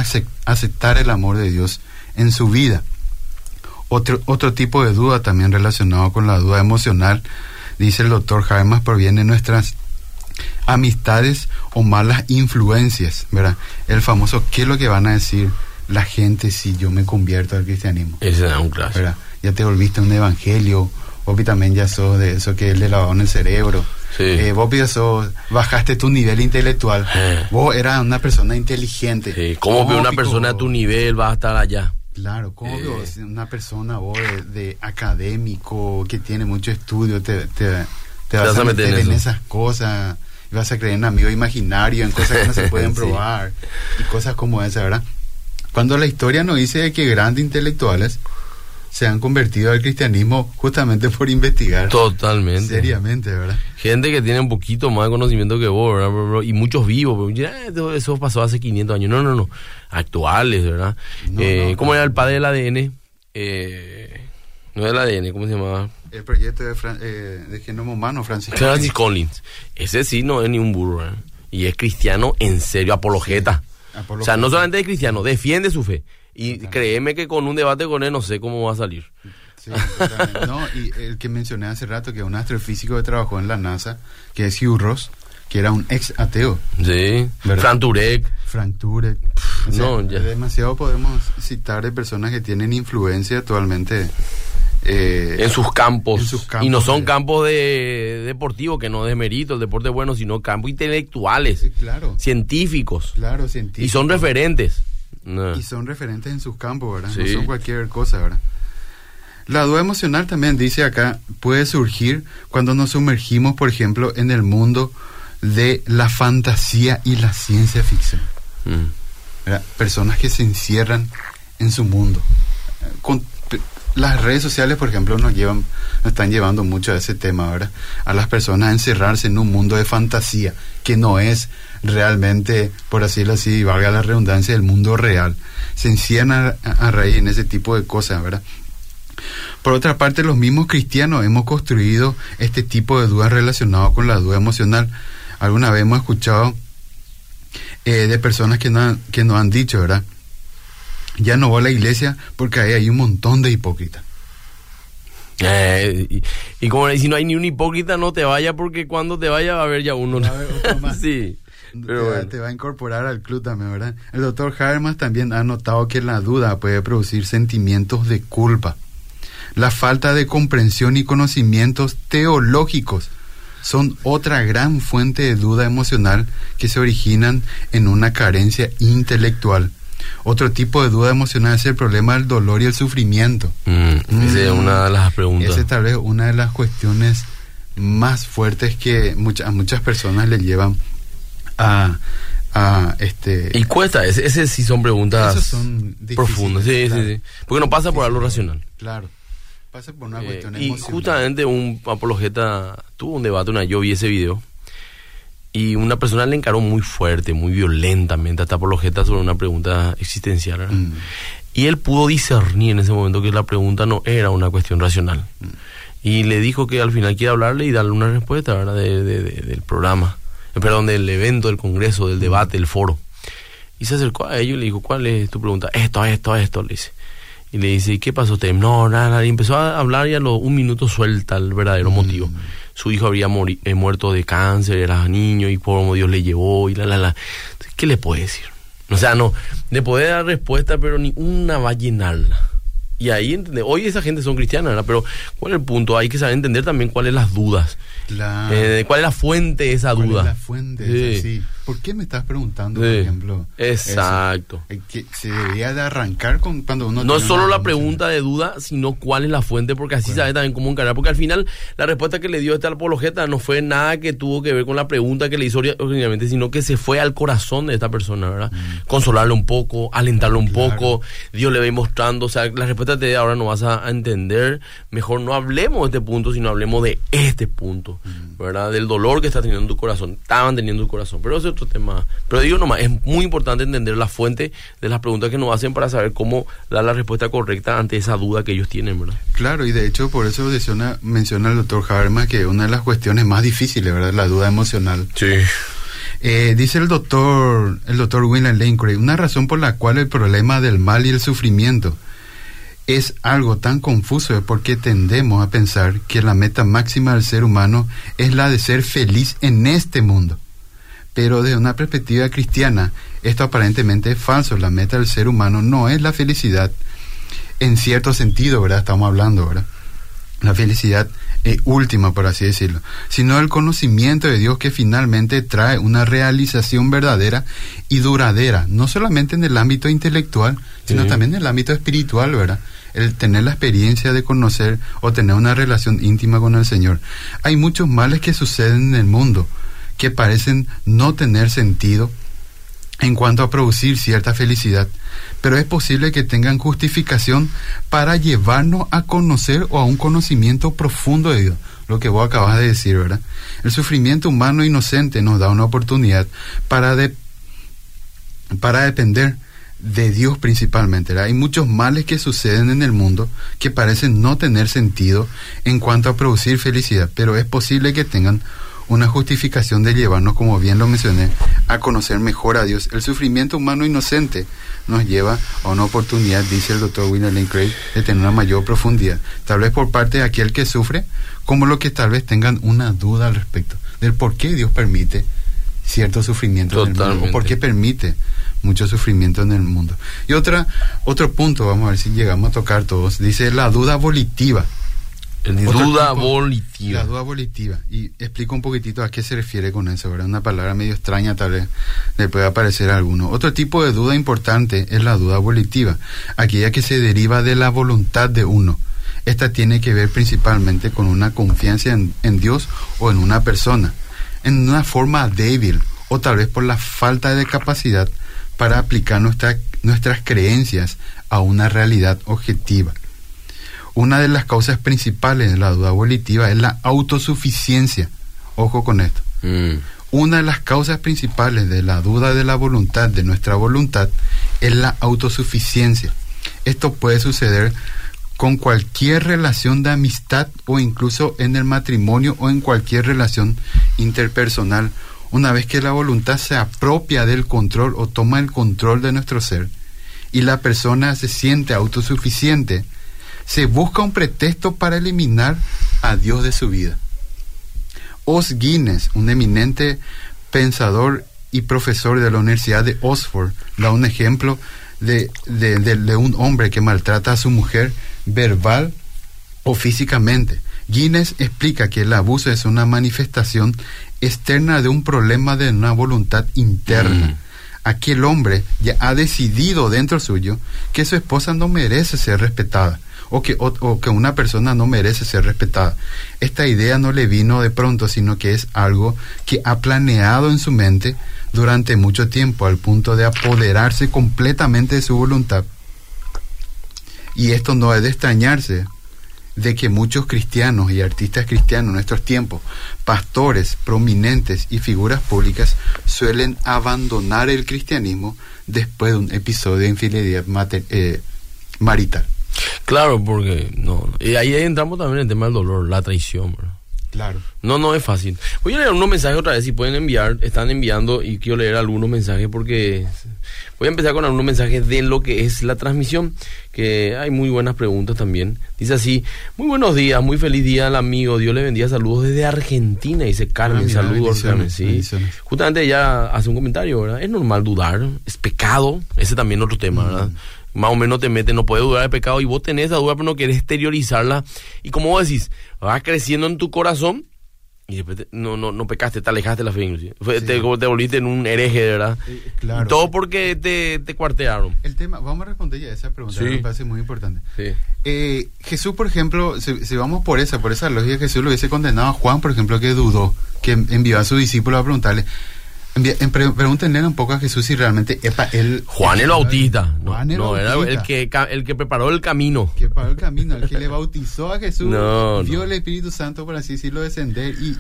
aceptar el amor de Dios en su vida. Otro, otro tipo de duda también relacionado con la duda emocional, dice el doctor Jaime, proviene de nuestras amistades o malas influencias, ¿verdad? El famoso, ¿qué es lo que van a decir la gente si yo me convierto al cristianismo? Ese es un clásico. Ya te volviste un evangelio, o también ya sos de eso que le lavado en el cerebro Sí. Eh, vos sos, bajaste tu nivel intelectual. Eh. Vos eras una persona inteligente. Sí, ¿Cómo ve una persona a tu nivel va a estar allá? Claro, ¿cómo Eh. que vos, una persona vos de, de académico que tiene mucho estudio te, te, te vas, a meter, en, eso. esas cosas y vas a creer en amigos imaginarios, en cosas que no se [laughs] pueden Sí. probar y cosas como esa, ¿verdad? Cuando la historia nos dice que grandes intelectuales se han convertido al cristianismo justamente por investigar Totalmente. seriamente, ¿verdad? Gente que tiene un poquito más de conocimiento que vos, ¿verdad? Y muchos vivos. pero, "Ah, eso- pasó hace 500 años. No, no, no. Actuales, ¿verdad? No, Eh, no, ¿Cómo no. era el padre del ADN? Eh, no era el ADN, ¿cómo se llamaba? El proyecto de, Fran- eh, de genoma humano, Francisco. Francis Collins. Ese sí no es ni un burro, ¿verdad? Y es cristiano en serio, apologeta. Apologeta. O sea, no solamente es cristiano, defiende su fe. Y Total. créeme que con un debate con él no sé cómo va a salir. Sí, totalmente. no, y el que mencioné hace rato, que es un astrofísico que trabajó en la NASA, que es Hugh Ross, que era un ex ateo, Sí. ¿Verdad? Fran Turek. Frank Turek. O sea, no, ya. Demasiado podemos citar de personas que tienen influencia actualmente. eh, en sus campos. en sus campos y no son campos de deportivos, que no de mérito, el deporte bueno, sino campos intelectuales, eh, claro, científicos. claro, científicos. Y son referentes. No. Y son referentes en sus campos, ¿verdad? Sí. No son cualquier cosa, ¿verdad? La duda emocional también, dice acá, puede surgir cuando nos sumergimos, por ejemplo, en el mundo de la fantasía y la ciencia ficción. Mm. Personas que se encierran en su mundo. Eh, Con, las redes sociales, por ejemplo, nos llevan, nos están llevando mucho a ese tema, ¿verdad? A las personas a encerrarse en un mundo de fantasía, que no es realmente, por decirlo así, valga la redundancia, el mundo real. Se encierran a, a raíz en ese tipo de cosas, ¿verdad? Por otra parte, los mismos cristianos hemos construido este tipo de dudas relacionadas con la duda emocional. Alguna vez hemos escuchado eh, de personas que, no han, que nos han dicho, ¿verdad? Ya no voy a la iglesia porque ahí hay un montón de hipócritas. Eh, y, y como le- si no hay ni un hipócrita, no te vaya porque cuando te vaya va a haber ya uno. Va a haber otro más. [laughs] sí. te, Pero va- bueno. te va a incorporar al club también, ¿verdad? El doctor Harmas también ha notado que la duda puede producir sentimientos de culpa. La falta de comprensión y conocimientos teológicos son otra gran fuente de duda emocional que se originan en una carencia intelectual. Otro tipo de duda emocional es el problema del dolor y el sufrimiento. Mm, esa es Mm. una de las preguntas. Esa es tal vez una de las cuestiones más fuertes que mucha- a muchas personas le llevan a, a este Y cuesta, ese, ese sí son preguntas son profundas. Sí, claro. sí, sí. Porque no pasa por algo racional. claro pasa por una Eh, cuestión y emocional justamente un apologeta tuvo un debate, una, yo vi ese video y una persona le encaró muy fuerte, muy violentamente a esta apologeta sobre una pregunta existencial. Mm. Y él pudo discernir en ese momento que la pregunta no era una cuestión racional. Mm. Y le dijo que al final quiere hablarle y darle una respuesta ¿verdad? De- de- de- del programa, eh, perdón, del evento, del congreso, Mm. del debate, del foro. Y se acercó a ellos y le dijo, ¿cuál es tu pregunta? Esto, esto, esto, le dice. Y le dice, ¿y qué pasó usted? No, nada, nada. Y empezó a hablar y a los un minuto suelta el verdadero Mm. motivo. Su hijo habría mori- eh, muerto de cáncer, era niño y por Dios le llevó y la, la, la. ¿Qué le puede decir? O sea, no, le puede dar respuesta, pero ni una va a llenarla. Y ahí, ¿entendés? hoy esa gente son cristianas, ¿verdad? Pero ¿cuál es el punto? Hay que saber entender también cuáles las dudas. La- Eh, ¿Cuál es la fuente de esa ¿cuál duda? es la fuente Sí. esa? Sí. ¿Por qué me estás preguntando por ejemplo Exacto. eso? Eh, que se debería de arrancar con cuando uno No es solo la pregunta de duda, sino cuál es la fuente, porque así Bueno. sabe también cómo encarar. Porque al final, la respuesta que le dio este apologeta no fue nada que tuvo que ver con la pregunta que le hizo ori- originalmente, sino que se fue al corazón de esta persona, ¿verdad? Consolarle un poco, alentarlo un Mm. Claro. poco, Dios le va a ir mostrando, o sea, la respuesta te ahora no vas a, entender, mejor no hablemos de este punto, sino hablemos de este punto, Mm. ¿verdad? Del dolor que está teniendo tu corazón, estaban teniendo tu corazón, pero ese es otro tema. Pero digo nomás, es muy importante entender la fuente de las preguntas que nos hacen para saber cómo dar la respuesta correcta ante esa duda que ellos tienen, ¿verdad? Claro, y de hecho por eso menciona, menciona el doctor Habermas que una de las cuestiones más difíciles, ¿verdad? La duda emocional. Sí. Eh, dice el doctor, el doctor William Lane Craig, una razón por la cual el problema del mal y el sufrimiento es algo tan confuso es porque tendemos a pensar que la meta máxima del ser humano es la de ser feliz en este mundo. Pero desde una perspectiva cristiana, esto aparentemente es falso. La meta del ser humano no es la felicidad en cierto sentido, ¿verdad? Estamos hablando, ¿verdad? La felicidad eh, última, por así decirlo, sino el conocimiento de Dios que finalmente trae una realización verdadera y duradera, no solamente en el ámbito intelectual, sino también en el ámbito espiritual, ¿verdad? El tener la experiencia de conocer o tener una relación íntima con el Señor. Hay muchos males que suceden en el mundo que parecen no tener sentido en cuanto a producir cierta felicidad, pero es posible que tengan justificación para llevarnos a conocer o a un conocimiento profundo de Dios, lo que vos acabas de decir, ¿verdad? El sufrimiento humano inocente nos da una oportunidad para, de, para depender de Dios principalmente. Hay muchos males que suceden en el mundo que parecen no tener sentido en cuanto a producir felicidad, pero es posible que tengan una justificación de llevarnos, como bien lo mencioné, a conocer mejor a Dios. El sufrimiento humano inocente nos lleva a una oportunidad, dice el doctor William Lane Craig, de tener una mayor profundidad, tal vez por parte de aquel que sufre, como lo que tal vez tengan una duda al respecto del por qué Dios permite cierto sufrimiento en el mundo, o por qué permite mucho sufrimiento en el mundo. Y otra, otro punto, vamos a ver si llegamos a tocar todos, dice la duda volitiva. Duda volitiva. La duda volitiva. Y explico un poquitito a qué se refiere con eso, ¿verdad? Una palabra medio extraña tal vez le pueda parecer a alguno. Otro tipo de duda importante es la duda volitiva, aquella que se deriva de la voluntad de uno. Esta tiene que ver principalmente con una confianza en, en Dios o en una persona, en una forma débil o tal vez por la falta de capacidad para aplicar nuestra, nuestras creencias a una realidad objetiva. Una de las causas principales de la duda volitiva es la autosuficiencia. Ojo con esto. Mm. Una de las causas principales de la duda de la voluntad, de nuestra voluntad, es la autosuficiencia. Esto puede suceder con cualquier relación de amistad o incluso en el matrimonio o en cualquier relación interpersonal. Una vez que la voluntad se apropia del control o toma el control de nuestro ser y la persona se siente autosuficiente, se busca un pretexto para eliminar a Dios de su vida. Os Guinness, un eminente pensador y profesor de la Universidad de Oxford, da un ejemplo de, de, de, de un hombre que maltrata a su mujer verbal o físicamente. Guinness explica que el abuso es una manifestación externa de un problema de una voluntad interna. Mm. Aquel hombre ya ha decidido dentro suyo que su esposa no merece ser respetada o que, una persona no merece ser respetada. Esta idea no le vino de pronto, sino que es algo que ha planeado en su mente durante mucho tiempo al punto de apoderarse completamente de su voluntad. Y esto no es de extrañarse de que muchos cristianos y artistas cristianos en nuestros tiempos, pastores prominentes y figuras públicas suelen abandonar el cristianismo después de un episodio de infidelidad eh, marital. Claro, porque no. Y ahí entramos también en el tema del dolor, la traición, bro. Claro. No, no es fácil. Voy a leer unos mensajes otra vez, si pueden enviar, están enviando y quiero leer algunos mensajes porque voy a empezar con algunos mensajes de lo que es la transmisión, que hay muy buenas preguntas también. Dice así, muy buenos días, muy feliz día al amigo, Dios le bendiga, saludos desde Argentina, dice Carmen, Ah, mira, saludos Carmen, sí. Justamente ella hace un comentario, ¿verdad? Es normal dudar, es pecado, ese también es otro tema, ¿verdad? Más o menos te mete, no puedes dudar de pecado y vos tenés esa duda pero no querés exteriorizarla. Y como vos decís, va creciendo en tu corazón y después te- no, no, no pecaste, te alejaste de la fe inclusive. Fue- Sí. te, te volviste en un hereje, de verdad. Eh, claro. Todo porque te, te cuartearon. El tema, vamos a responder ya a esa pregunta, Sí. me parece muy importante. Sí. Eh, Jesús, por ejemplo, si, si vamos por esa, por esa lógica, Jesús lo hubiese condenado a Juan, por ejemplo, que dudó, que envió a su discípulo a preguntarle. Pregúntenle un poco a Jesús si realmente epa, él. Juan el Bautista. No, Juan el no, era Bautista. el que, el que preparó el camino. que paró el camino, el que le bautizó a Jesús, No, vio no. el Espíritu Santo, por así decirlo, descender y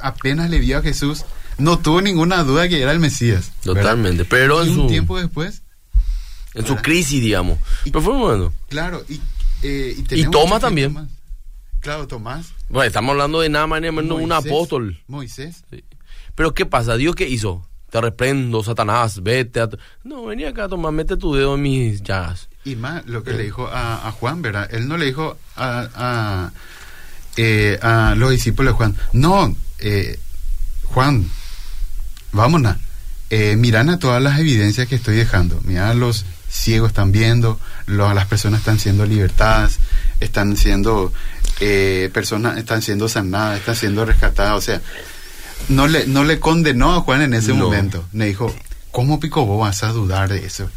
apenas le vio a Jesús, no tuvo ninguna duda que era el Mesías. ¿verdad? Totalmente. Pero y en un su, tiempo después, en su ¿verdad? crisis, digamos. Y- Pero fue bueno. claro, y, eh, y, Tomás gente también. más. Claro, Tomás. Bueno, estamos hablando de nada más ni menos un apóstol. Moisés. Pero ¿qué pasa? ¿Dios qué hizo? Te reprendo, Satanás, vete a... No, venía acá, toma, mete tu dedo en mis llagas. Y más lo que Eh. le dijo a, a Juan, ¿verdad? Él no le dijo a, a, eh, a los discípulos de Juan, no, eh, Juan, vámonos, eh, miran a todas las evidencias que estoy dejando. Mira, los ciegos están viendo, las personas están siendo libertadas, están siendo eh, personas están siendo sanadas, están siendo rescatadas, o sea, no le, no le condenó a Juan en ese No. momento. Le dijo, ¿cómo pico vos vas a dudar de eso?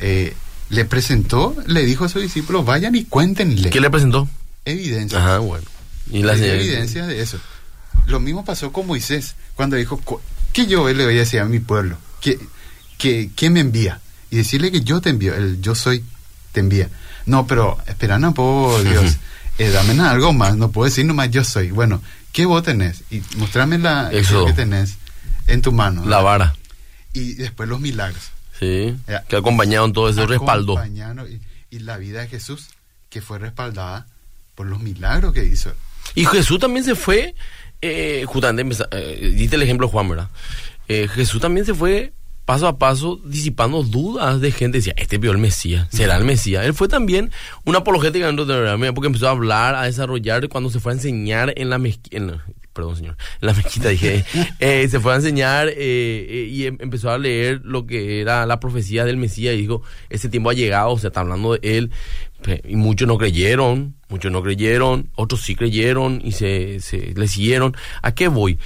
Eh, le presentó, le dijo a sus discípulos, vayan y cuéntenle. ¿Qué le presentó? Evidencia. Ajá, bueno. Y la Hay señal- evidencia de eso. Lo mismo pasó con Moisés, cuando dijo, "Cu- ¿qué yo le voy a decir a mi pueblo? ¿Qué, qué me envía? Y decirle que yo te envío, el yo soy te envía. No, pero esperan un poco, Dios, eh, dame algo más, no puedo decir nomás yo soy. Bueno, ¿qué vos tenés? Y mostrame la Éxodo. que tenés en tu mano. La vara. Y después los milagros. Sí. Que acompañaron todo ese respaldo. Y, y la vida de Jesús, que fue respaldada por los milagros que hizo. Y Jesús también se fue, eh, justamente, eh, diste el ejemplo Juan, ¿verdad? Eh, Jesús también se fue paso a paso disipando dudas de gente. Decía, este vio el Mesías, será el Mesías. Él fue también una apologética dentro de la porque empezó a hablar, a desarrollar cuando se fue a enseñar en la mezquita. Perdón, señor. En la mezquita dije. [laughs] eh, se fue a enseñar eh, eh, y em- empezó a leer lo que era la profecía del Mesías y dijo, ese tiempo ha llegado, o sea, está hablando de él. Y muchos no creyeron, muchos no creyeron, otros sí creyeron y se, se le siguieron. ¿A qué voy?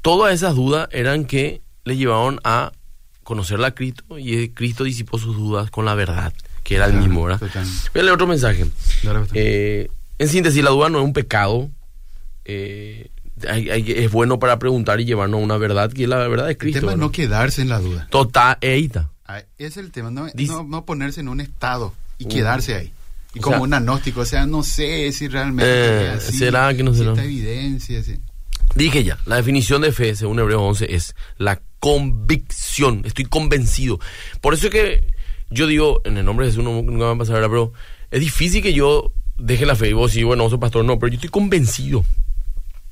Todas esas dudas eran que le llevaron a conocer a Cristo y eh, Cristo disipó sus dudas con la verdad, que era el mismo, ¿verdad? Voy a leer otro mensaje. Pastor. Eh, en síntesis, la duda no es un pecado. Eh, hay- hay- es bueno para preguntar y llevarnos a una verdad que es la verdad de el Cristo. tema es no quedarse en la duda. Total, eh, ahí está. Ah, Es el tema, no, Dice- no, no ponerse en un estado y Uh. quedarse ahí. Y como sea- un agnóstico, o sea, no sé si realmente Eh, es así, ¿será que no si será? esta evidencia, sí. Dije ya, la definición de fe, según Hebreos 11, es la convicción. Estoy convencido. Por eso es que yo digo, en el nombre de Jesús no, nunca me va a pasar, pero es difícil que yo deje la fe y vos sí, bueno, vos sos pastor, no, pero yo estoy convencido.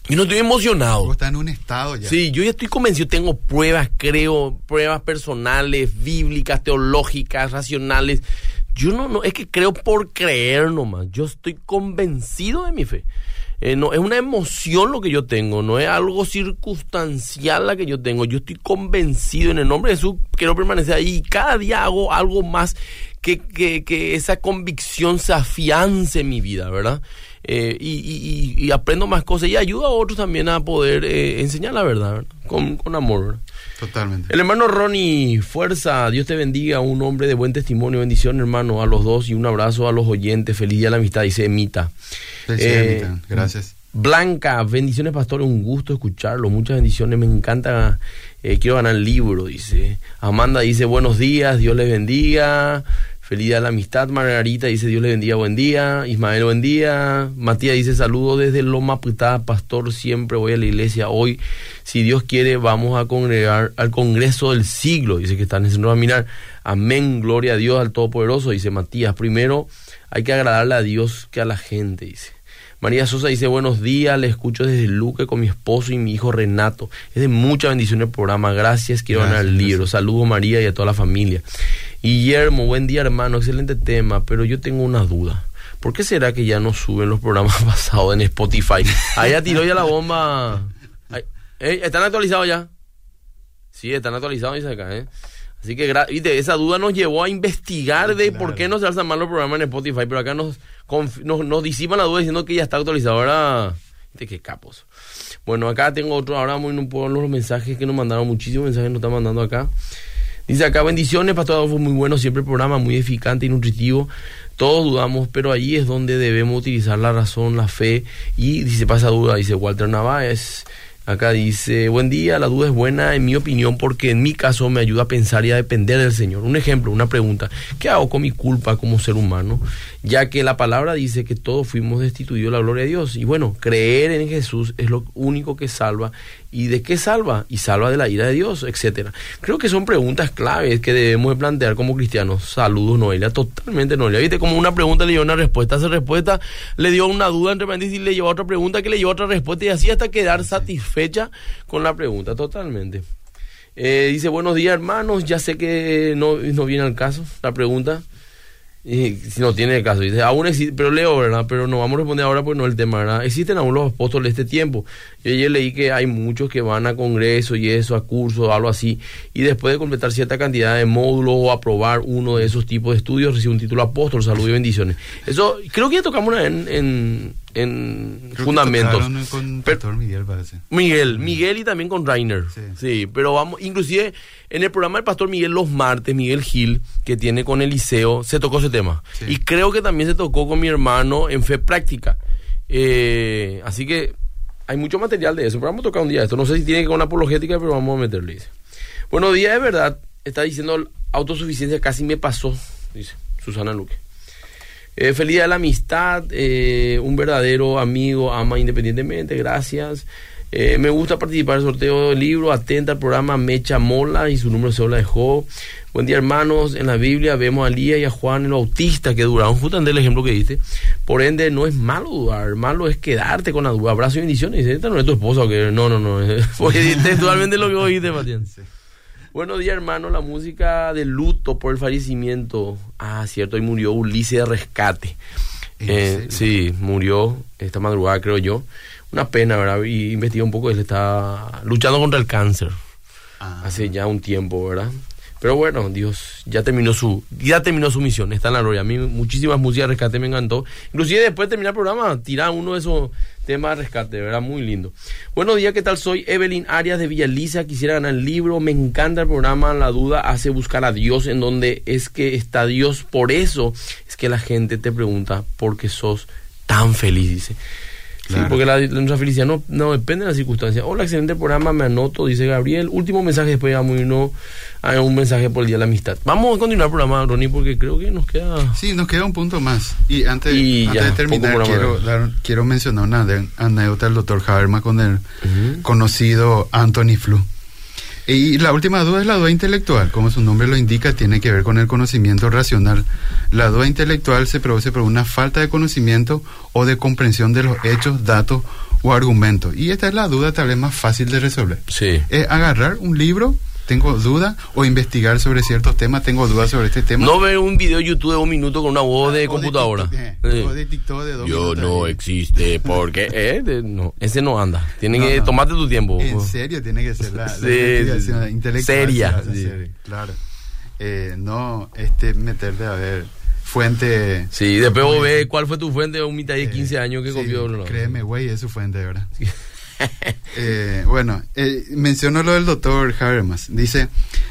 Yo no estoy emocionado. Vos estás en un estado ya. Sí, yo ya estoy convencido, tengo pruebas, creo, pruebas personales, bíblicas, teológicas, racionales. Yo no, no, es que creo por creer nomás. Yo estoy convencido de mi fe. Eh, no, es una emoción lo que yo tengo, no es algo circunstancial la que yo tengo. Yo estoy convencido en el nombre de Jesús, quiero permanecer ahí. Y cada día hago algo más que, que, que esa convicción se afiance en mi vida, ¿verdad? Eh, y, y- y- aprendo más cosas y ayudo a otros también a poder eh, enseñar la verdad, ¿verdad? Con, con amor. ¿verdad? Totalmente. El hermano Ronnie, fuerza, Dios te bendiga, un hombre de buen testimonio, bendición hermano, a los dos y un abrazo a los oyentes, feliz día de la amistad, dice Emita. Eh. Gracias. Blanca, bendiciones pastor, un gusto escucharlo, muchas bendiciones, me encanta, eh, quiero ganar el libro, dice. Amanda dice buenos días, Dios les bendiga, feliz día la amistad, Margarita dice Dios les bendiga, buen día, Ismael buen día, Matías dice saludos desde Loma Putá, pastor, siempre voy a la iglesia, hoy, si Dios quiere, vamos a congregar al Congreso del siglo, dice que están en a mirar, amén, gloria a Dios, al Todopoderoso, dice Matías, primero hay que agradarle a Dios que a la gente, dice. María Sosa dice, buenos días, le escucho desde Luque con mi esposo y mi hijo Renato. Es de mucha bendición el programa, gracias, quiero ganar el Gracias, libro. gracias. Saludos María y a toda la familia. Guillermo, buen día hermano, excelente tema, pero yo tengo una duda. ¿Por qué será que ya no suben los programas [laughs] pasados en Spotify? Ahí ya tiró ya la bomba. Ay, ¿Están actualizados ya? Sí, están actualizados, dice acá, ¿eh? Así que, viste, esa duda nos llevó a investigar de por qué no se alzan mal los programas en Spotify, pero acá nos, nos, nos disipan la duda diciendo que ya está actualizado. Ahora, viste, qué capos. Bueno, acá tengo otro, ahora muy no puedo los mensajes que nos mandaron, muchísimos mensajes nos están mandando acá. Dice acá, bendiciones, Pastor Adolfo, muy bueno, siempre el programa muy eficaz y nutritivo. Todos dudamos, pero ahí es donde debemos utilizar la razón, la fe. Y dice, pasa duda, dice Walter Navaez. Acá dice, buen día, la duda es buena en mi opinión porque en mi caso me ayuda a pensar y a depender del Señor. Un ejemplo, una pregunta, ¿qué hago con mi culpa como ser humano? Ya que la palabra dice que todos fuimos destituidos de la gloria de Dios. Y bueno, creer en Jesús es lo único que salva. ¿Y de qué salva? Y salva de la ira de Dios, etcétera. Creo que son preguntas claves que debemos de plantear como cristianos. Saludos, Noelia, totalmente Noelia. Viste, como una pregunta le dio una respuesta, esa respuesta le dio una duda entre y le llevó otra pregunta que le llevó otra respuesta y así hasta quedar satisfecha con la pregunta, totalmente. Eh, dice, buenos días hermanos, ya sé que no, no viene al caso la pregunta. Si no tiene caso, dice, aún existe, pero leo, ¿verdad? Pero no vamos a responder ahora porque no es el tema, ¿verdad? Existen aún los apóstoles de este tiempo. Yo ayer leí que hay muchos que van a congresos y eso, a cursos, algo así, y después de completar cierta cantidad de módulos o aprobar uno de esos tipos de estudios, recibe un título apóstol, salud y bendiciones. Eso, creo que ya tocamos en, en, en Creo fundamentos. Con Pero- Miguel, parece. Miguel, Miguel y también con Rainer. Sí. Sí. pero vamos, inclusive en el programa del Pastor Miguel los martes, Miguel Gil, que tiene con Eliseo, se tocó ese tema. Sí. Y creo que también se tocó con mi hermano en Fe Práctica. Eh, así que hay mucho material de eso, pero vamos a tocar un día esto. No sé si tiene que ver con apologética, pero vamos a meterle, dice. Buenos días, es verdad, está diciendo autosuficiencia casi me pasó, dice Susana Luque. Eh, feliz día de la amistad, eh, un verdadero amigo, ama independientemente, gracias. Eh, me gusta participar en el sorteo del libro, atenta al programa Mecha Mola y su número se lo dejó. Buen día hermanos, en la Biblia vemos a Lía y a Juan el Bautista que duraron, justamente el ejemplo que diste. Por ende, no es malo dudar, malo es quedarte con la duda. Abrazo y bendiciones. Esta no es tu esposa o qué? No, no, no. [laughs] Fue textualmente lo que Matián. Sí. Buenos días, hermano. La música de luto por el fallecimiento. Ah, cierto, ahí murió Ulises de Rescate. ¿En Eh, sí, murió esta madrugada, creo yo. Una pena, ¿verdad? Y investigué un poco, él está luchando contra el cáncer Ah, hace ya un tiempo, ¿verdad? Pero bueno, Dios ya terminó su ya terminó su misión, está en la gloria. A mí muchísimas músicas de rescate me encantó. Inclusive después de terminar el programa, tirar uno de esos temas de rescate, ¿verdad? Muy lindo. Buenos días, ¿qué tal? Soy Evelyn Arias de Villaliza, quisiera ganar el libro, me encanta el programa, la duda hace buscar a Dios en donde es que está Dios, por eso es que la gente te pregunta por qué sos tan feliz, dice. Sí, porque la, nuestra felicidad no, no depende de las circunstancias. Hola, excelente programa, me anoto, dice Gabriel. Último mensaje, después vamos a irnos a un mensaje por el Día de la Amistad. Vamos a continuar el programa, Ronnie, porque creo que nos queda... Sí, nos queda un punto más. Y antes, Y antes ya, de terminar, quiero, dar- quiero mencionar una anécdota del doctor Habermas con el conocido Anthony Flew. Y la última duda es la duda intelectual. Como su nombre lo indica, tiene que ver con el conocimiento racional. La duda intelectual se produce por una falta de conocimiento o de comprensión de los hechos, datos o argumentos. Y esta es la duda tal vez más fácil de resolver. Sí. Es agarrar un libro, tengo duda, o investigar sobre ciertos temas, tengo dudas sobre este tema. No ver un video de YouTube de un minuto con una voz de O computadora. TikTok, eh, Sí. o de TikTok de dos Yo no ahí. existe porque [laughs] eh, de- no, ese no anda. Tiene No, que no. tomarte tu tiempo. En serio tiene que ser la, Sí, sí. intelectual. Seria, sí. claro. Eh, no este meterte a ver fuente. Sí, después vos ves cuál fue tu fuente un mitad de eh, 15 años que copió. Créeme, güey, es su fuente, ¿verdad? [laughs] Eh, bueno, eh, menciono lo del doctor Habermas. Dice,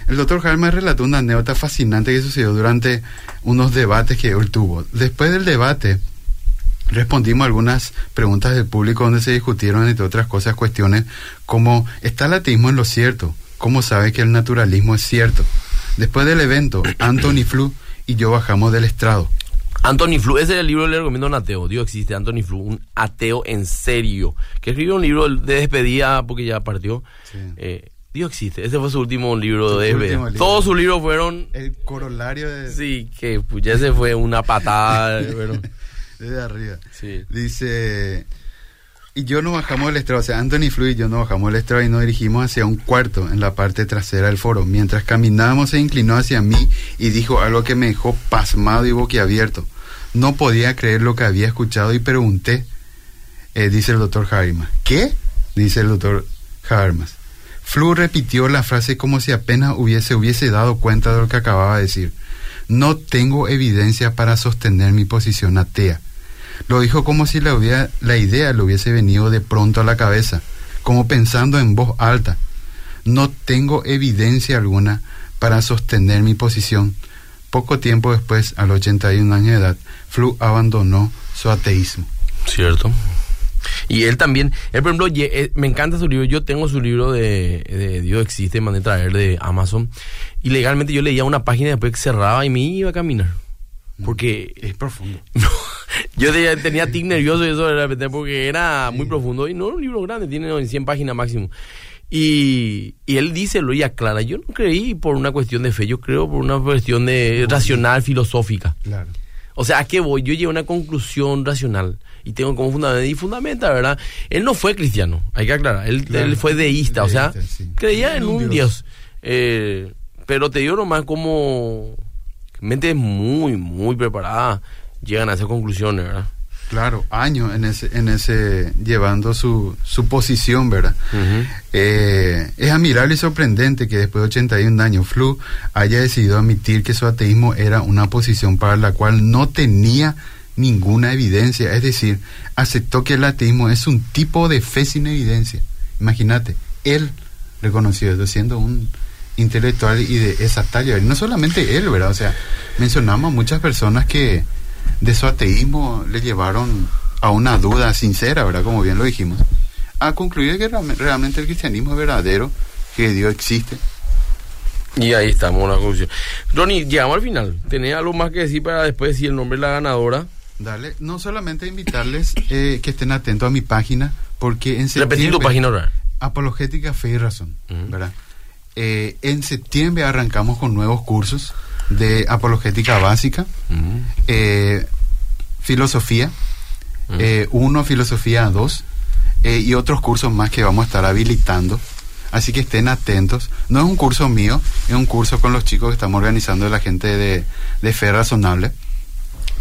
el doctor Habermas relató una anécdota fascinante que sucedió durante unos debates que él tuvo. Después del debate, respondimos algunas preguntas del público donde se discutieron, entre otras cosas, cuestiones como, ¿está el ateísmo en lo cierto? ¿Cómo sabe que el naturalismo es cierto? Después del evento, Anthony Flu y yo bajamos del estrado. Anthony Flu, ese es el libro que le recomiendo a un ateo. Dios existe, Anthony Flu, un ateo en serio. Que escribió un libro de despedida porque ya partió. Sí. Eh, Dios existe, ese fue su último libro Su de despedida. último libro. Todos sus libros fueron. El corolario de, Sí, que pues, ya ese fue una patada. [laughs] pero, de arriba. sí. Dice, y yo no bajamos del estrado, o sea, Anthony Flu y yo no bajamos del estrado y nos dirigimos hacia un cuarto en la parte trasera del foro. Mientras caminábamos se inclinó hacia mí y dijo algo que me dejó pasmado y boquiabierto. No podía creer lo que había escuchado y pregunté, eh, dice el doctor Habermas. ¿Qué? Dice el doctor Habermas. Flu repitió la frase como si apenas hubiese, hubiese dado cuenta de lo que acababa de decir. No tengo evidencia para sostener mi posición atea. Lo dijo como si la, hubiera- la idea le hubiese venido de pronto a la cabeza, como pensando en voz alta. No tengo evidencia alguna para sostener mi posición. Poco tiempo después, a los 81 años de edad, Flu abandonó su ateísmo. Cierto. Y él también, él por ejemplo, eh, me encanta su libro, yo tengo su libro de, de Dios existe, mandé traer de Amazon, y legalmente yo leía una página después que cerraba y me iba a caminar. Porque Es profundo. [laughs] no, yo tenía, tic nervioso y eso de repente porque era muy profundo y no un libro grande, tiene 100 páginas máximo. Y, y él dice, lo y aclara, yo no creí por una cuestión de fe, yo creo por una cuestión de racional, filosófica. Claro. O sea, ¿a qué voy? Yo llegué a una conclusión racional y tengo como fundamento y fundamenta, ¿verdad? Él no fue cristiano, hay que aclarar. Él, Claro. él fue deísta, o sea, sí. creía En un un Dios. Dios. Eh, pero te digo nomás como mente muy, muy preparada llegan a esas conclusiones, ¿verdad? Claro, años en ese, en ese llevando su, su posición, ¿verdad? eh, es admirable y sorprendente que después de 81 años Flu haya decidido admitir que su ateísmo era una posición para la cual no tenía ninguna evidencia, es decir, aceptó que el ateísmo es un tipo de fe sin evidencia. Imagínate, él reconoció eso siendo un intelectual y de esa talla, y no solamente él, ¿verdad? O sea, mencionamos a muchas personas que de su ateísmo le llevaron a una duda sincera, ¿verdad? Como bien lo dijimos, a concluir que realmente el cristianismo es verdadero, que Dios existe. Y ahí estamos, una conclusión. Ronnie, llegamos al final. ¿Tenés algo más que decir para después decir el nombre de la ganadora? Dale, no solamente invitarles eh, que estén atentos a mi página, porque en septiembre... Repetir tu página ahora. Apologética, Fe y Razón, ¿verdad? Eh, en septiembre arrancamos con nuevos cursos de apologética básica, eh, filosofía, uno, filosofía dos, y otros cursos más que vamos a estar habilitando. Así que estén atentos. No es un curso mío, es un curso con los chicos que estamos organizando la gente de, de Fe Razonable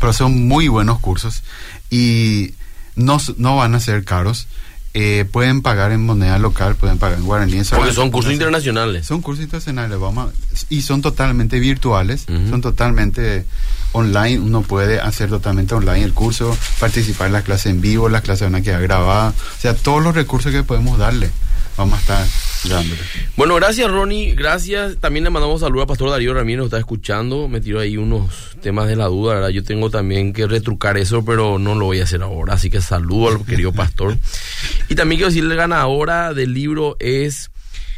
pero son muy buenos cursos y no, no van a ser caros. Eh, pueden pagar en moneda local, pueden pagar en guaraní. Porque son cursos internacionales. Son cursos internacionales, vamos y son totalmente virtuales, son totalmente online. Uno puede hacer totalmente online el curso, participar en las clases en vivo, las clases van a quedar grabadas. O sea, todos los recursos que podemos darle vamos a estar. Bueno, gracias Ronnie, gracias. También le mandamos saludos a Pastor Darío Ramírez, nos está escuchando. Me tiró ahí unos temas de la duda, ¿verdad? Yo tengo también que retrucar eso, pero no lo voy a hacer ahora. Así que saludo al querido pastor. y también quiero decirle, ganadora del libro es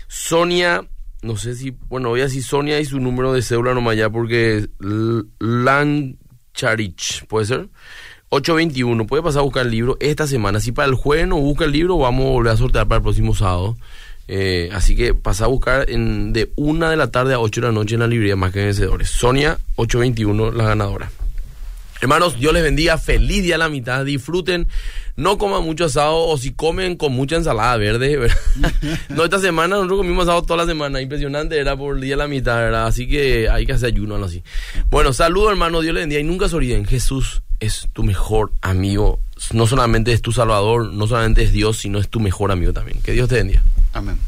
Sonia. No sé si, bueno, voy a decir Sonia y su número de cédula nomás ya porque Lancharich, ¿puede ser? 821, puede pasar a buscar el libro esta semana. Si para el jueves no busca el libro, vamos a volver a sortear para el próximo sábado. Eh, así que pasa a buscar en, de una de la tarde a 8 de la noche en la librería Más que Vencedores. Sonia 821, la ganadora. Hermanos, Dios les bendiga, feliz día a la mitad, disfruten, no coman mucho asado o si comen con mucha ensalada verde, [laughs] no, esta semana nosotros comimos asado toda la semana, impresionante, era por el día a la mitad, ¿verdad? Así que hay que hacer ayuno, algo así. Bueno, saludos hermanos, Dios les bendiga y nunca se olviden, Jesús es tu mejor amigo, no solamente es tu salvador, no solamente es Dios, sino es tu mejor amigo también. Que Dios te bendiga. Amén.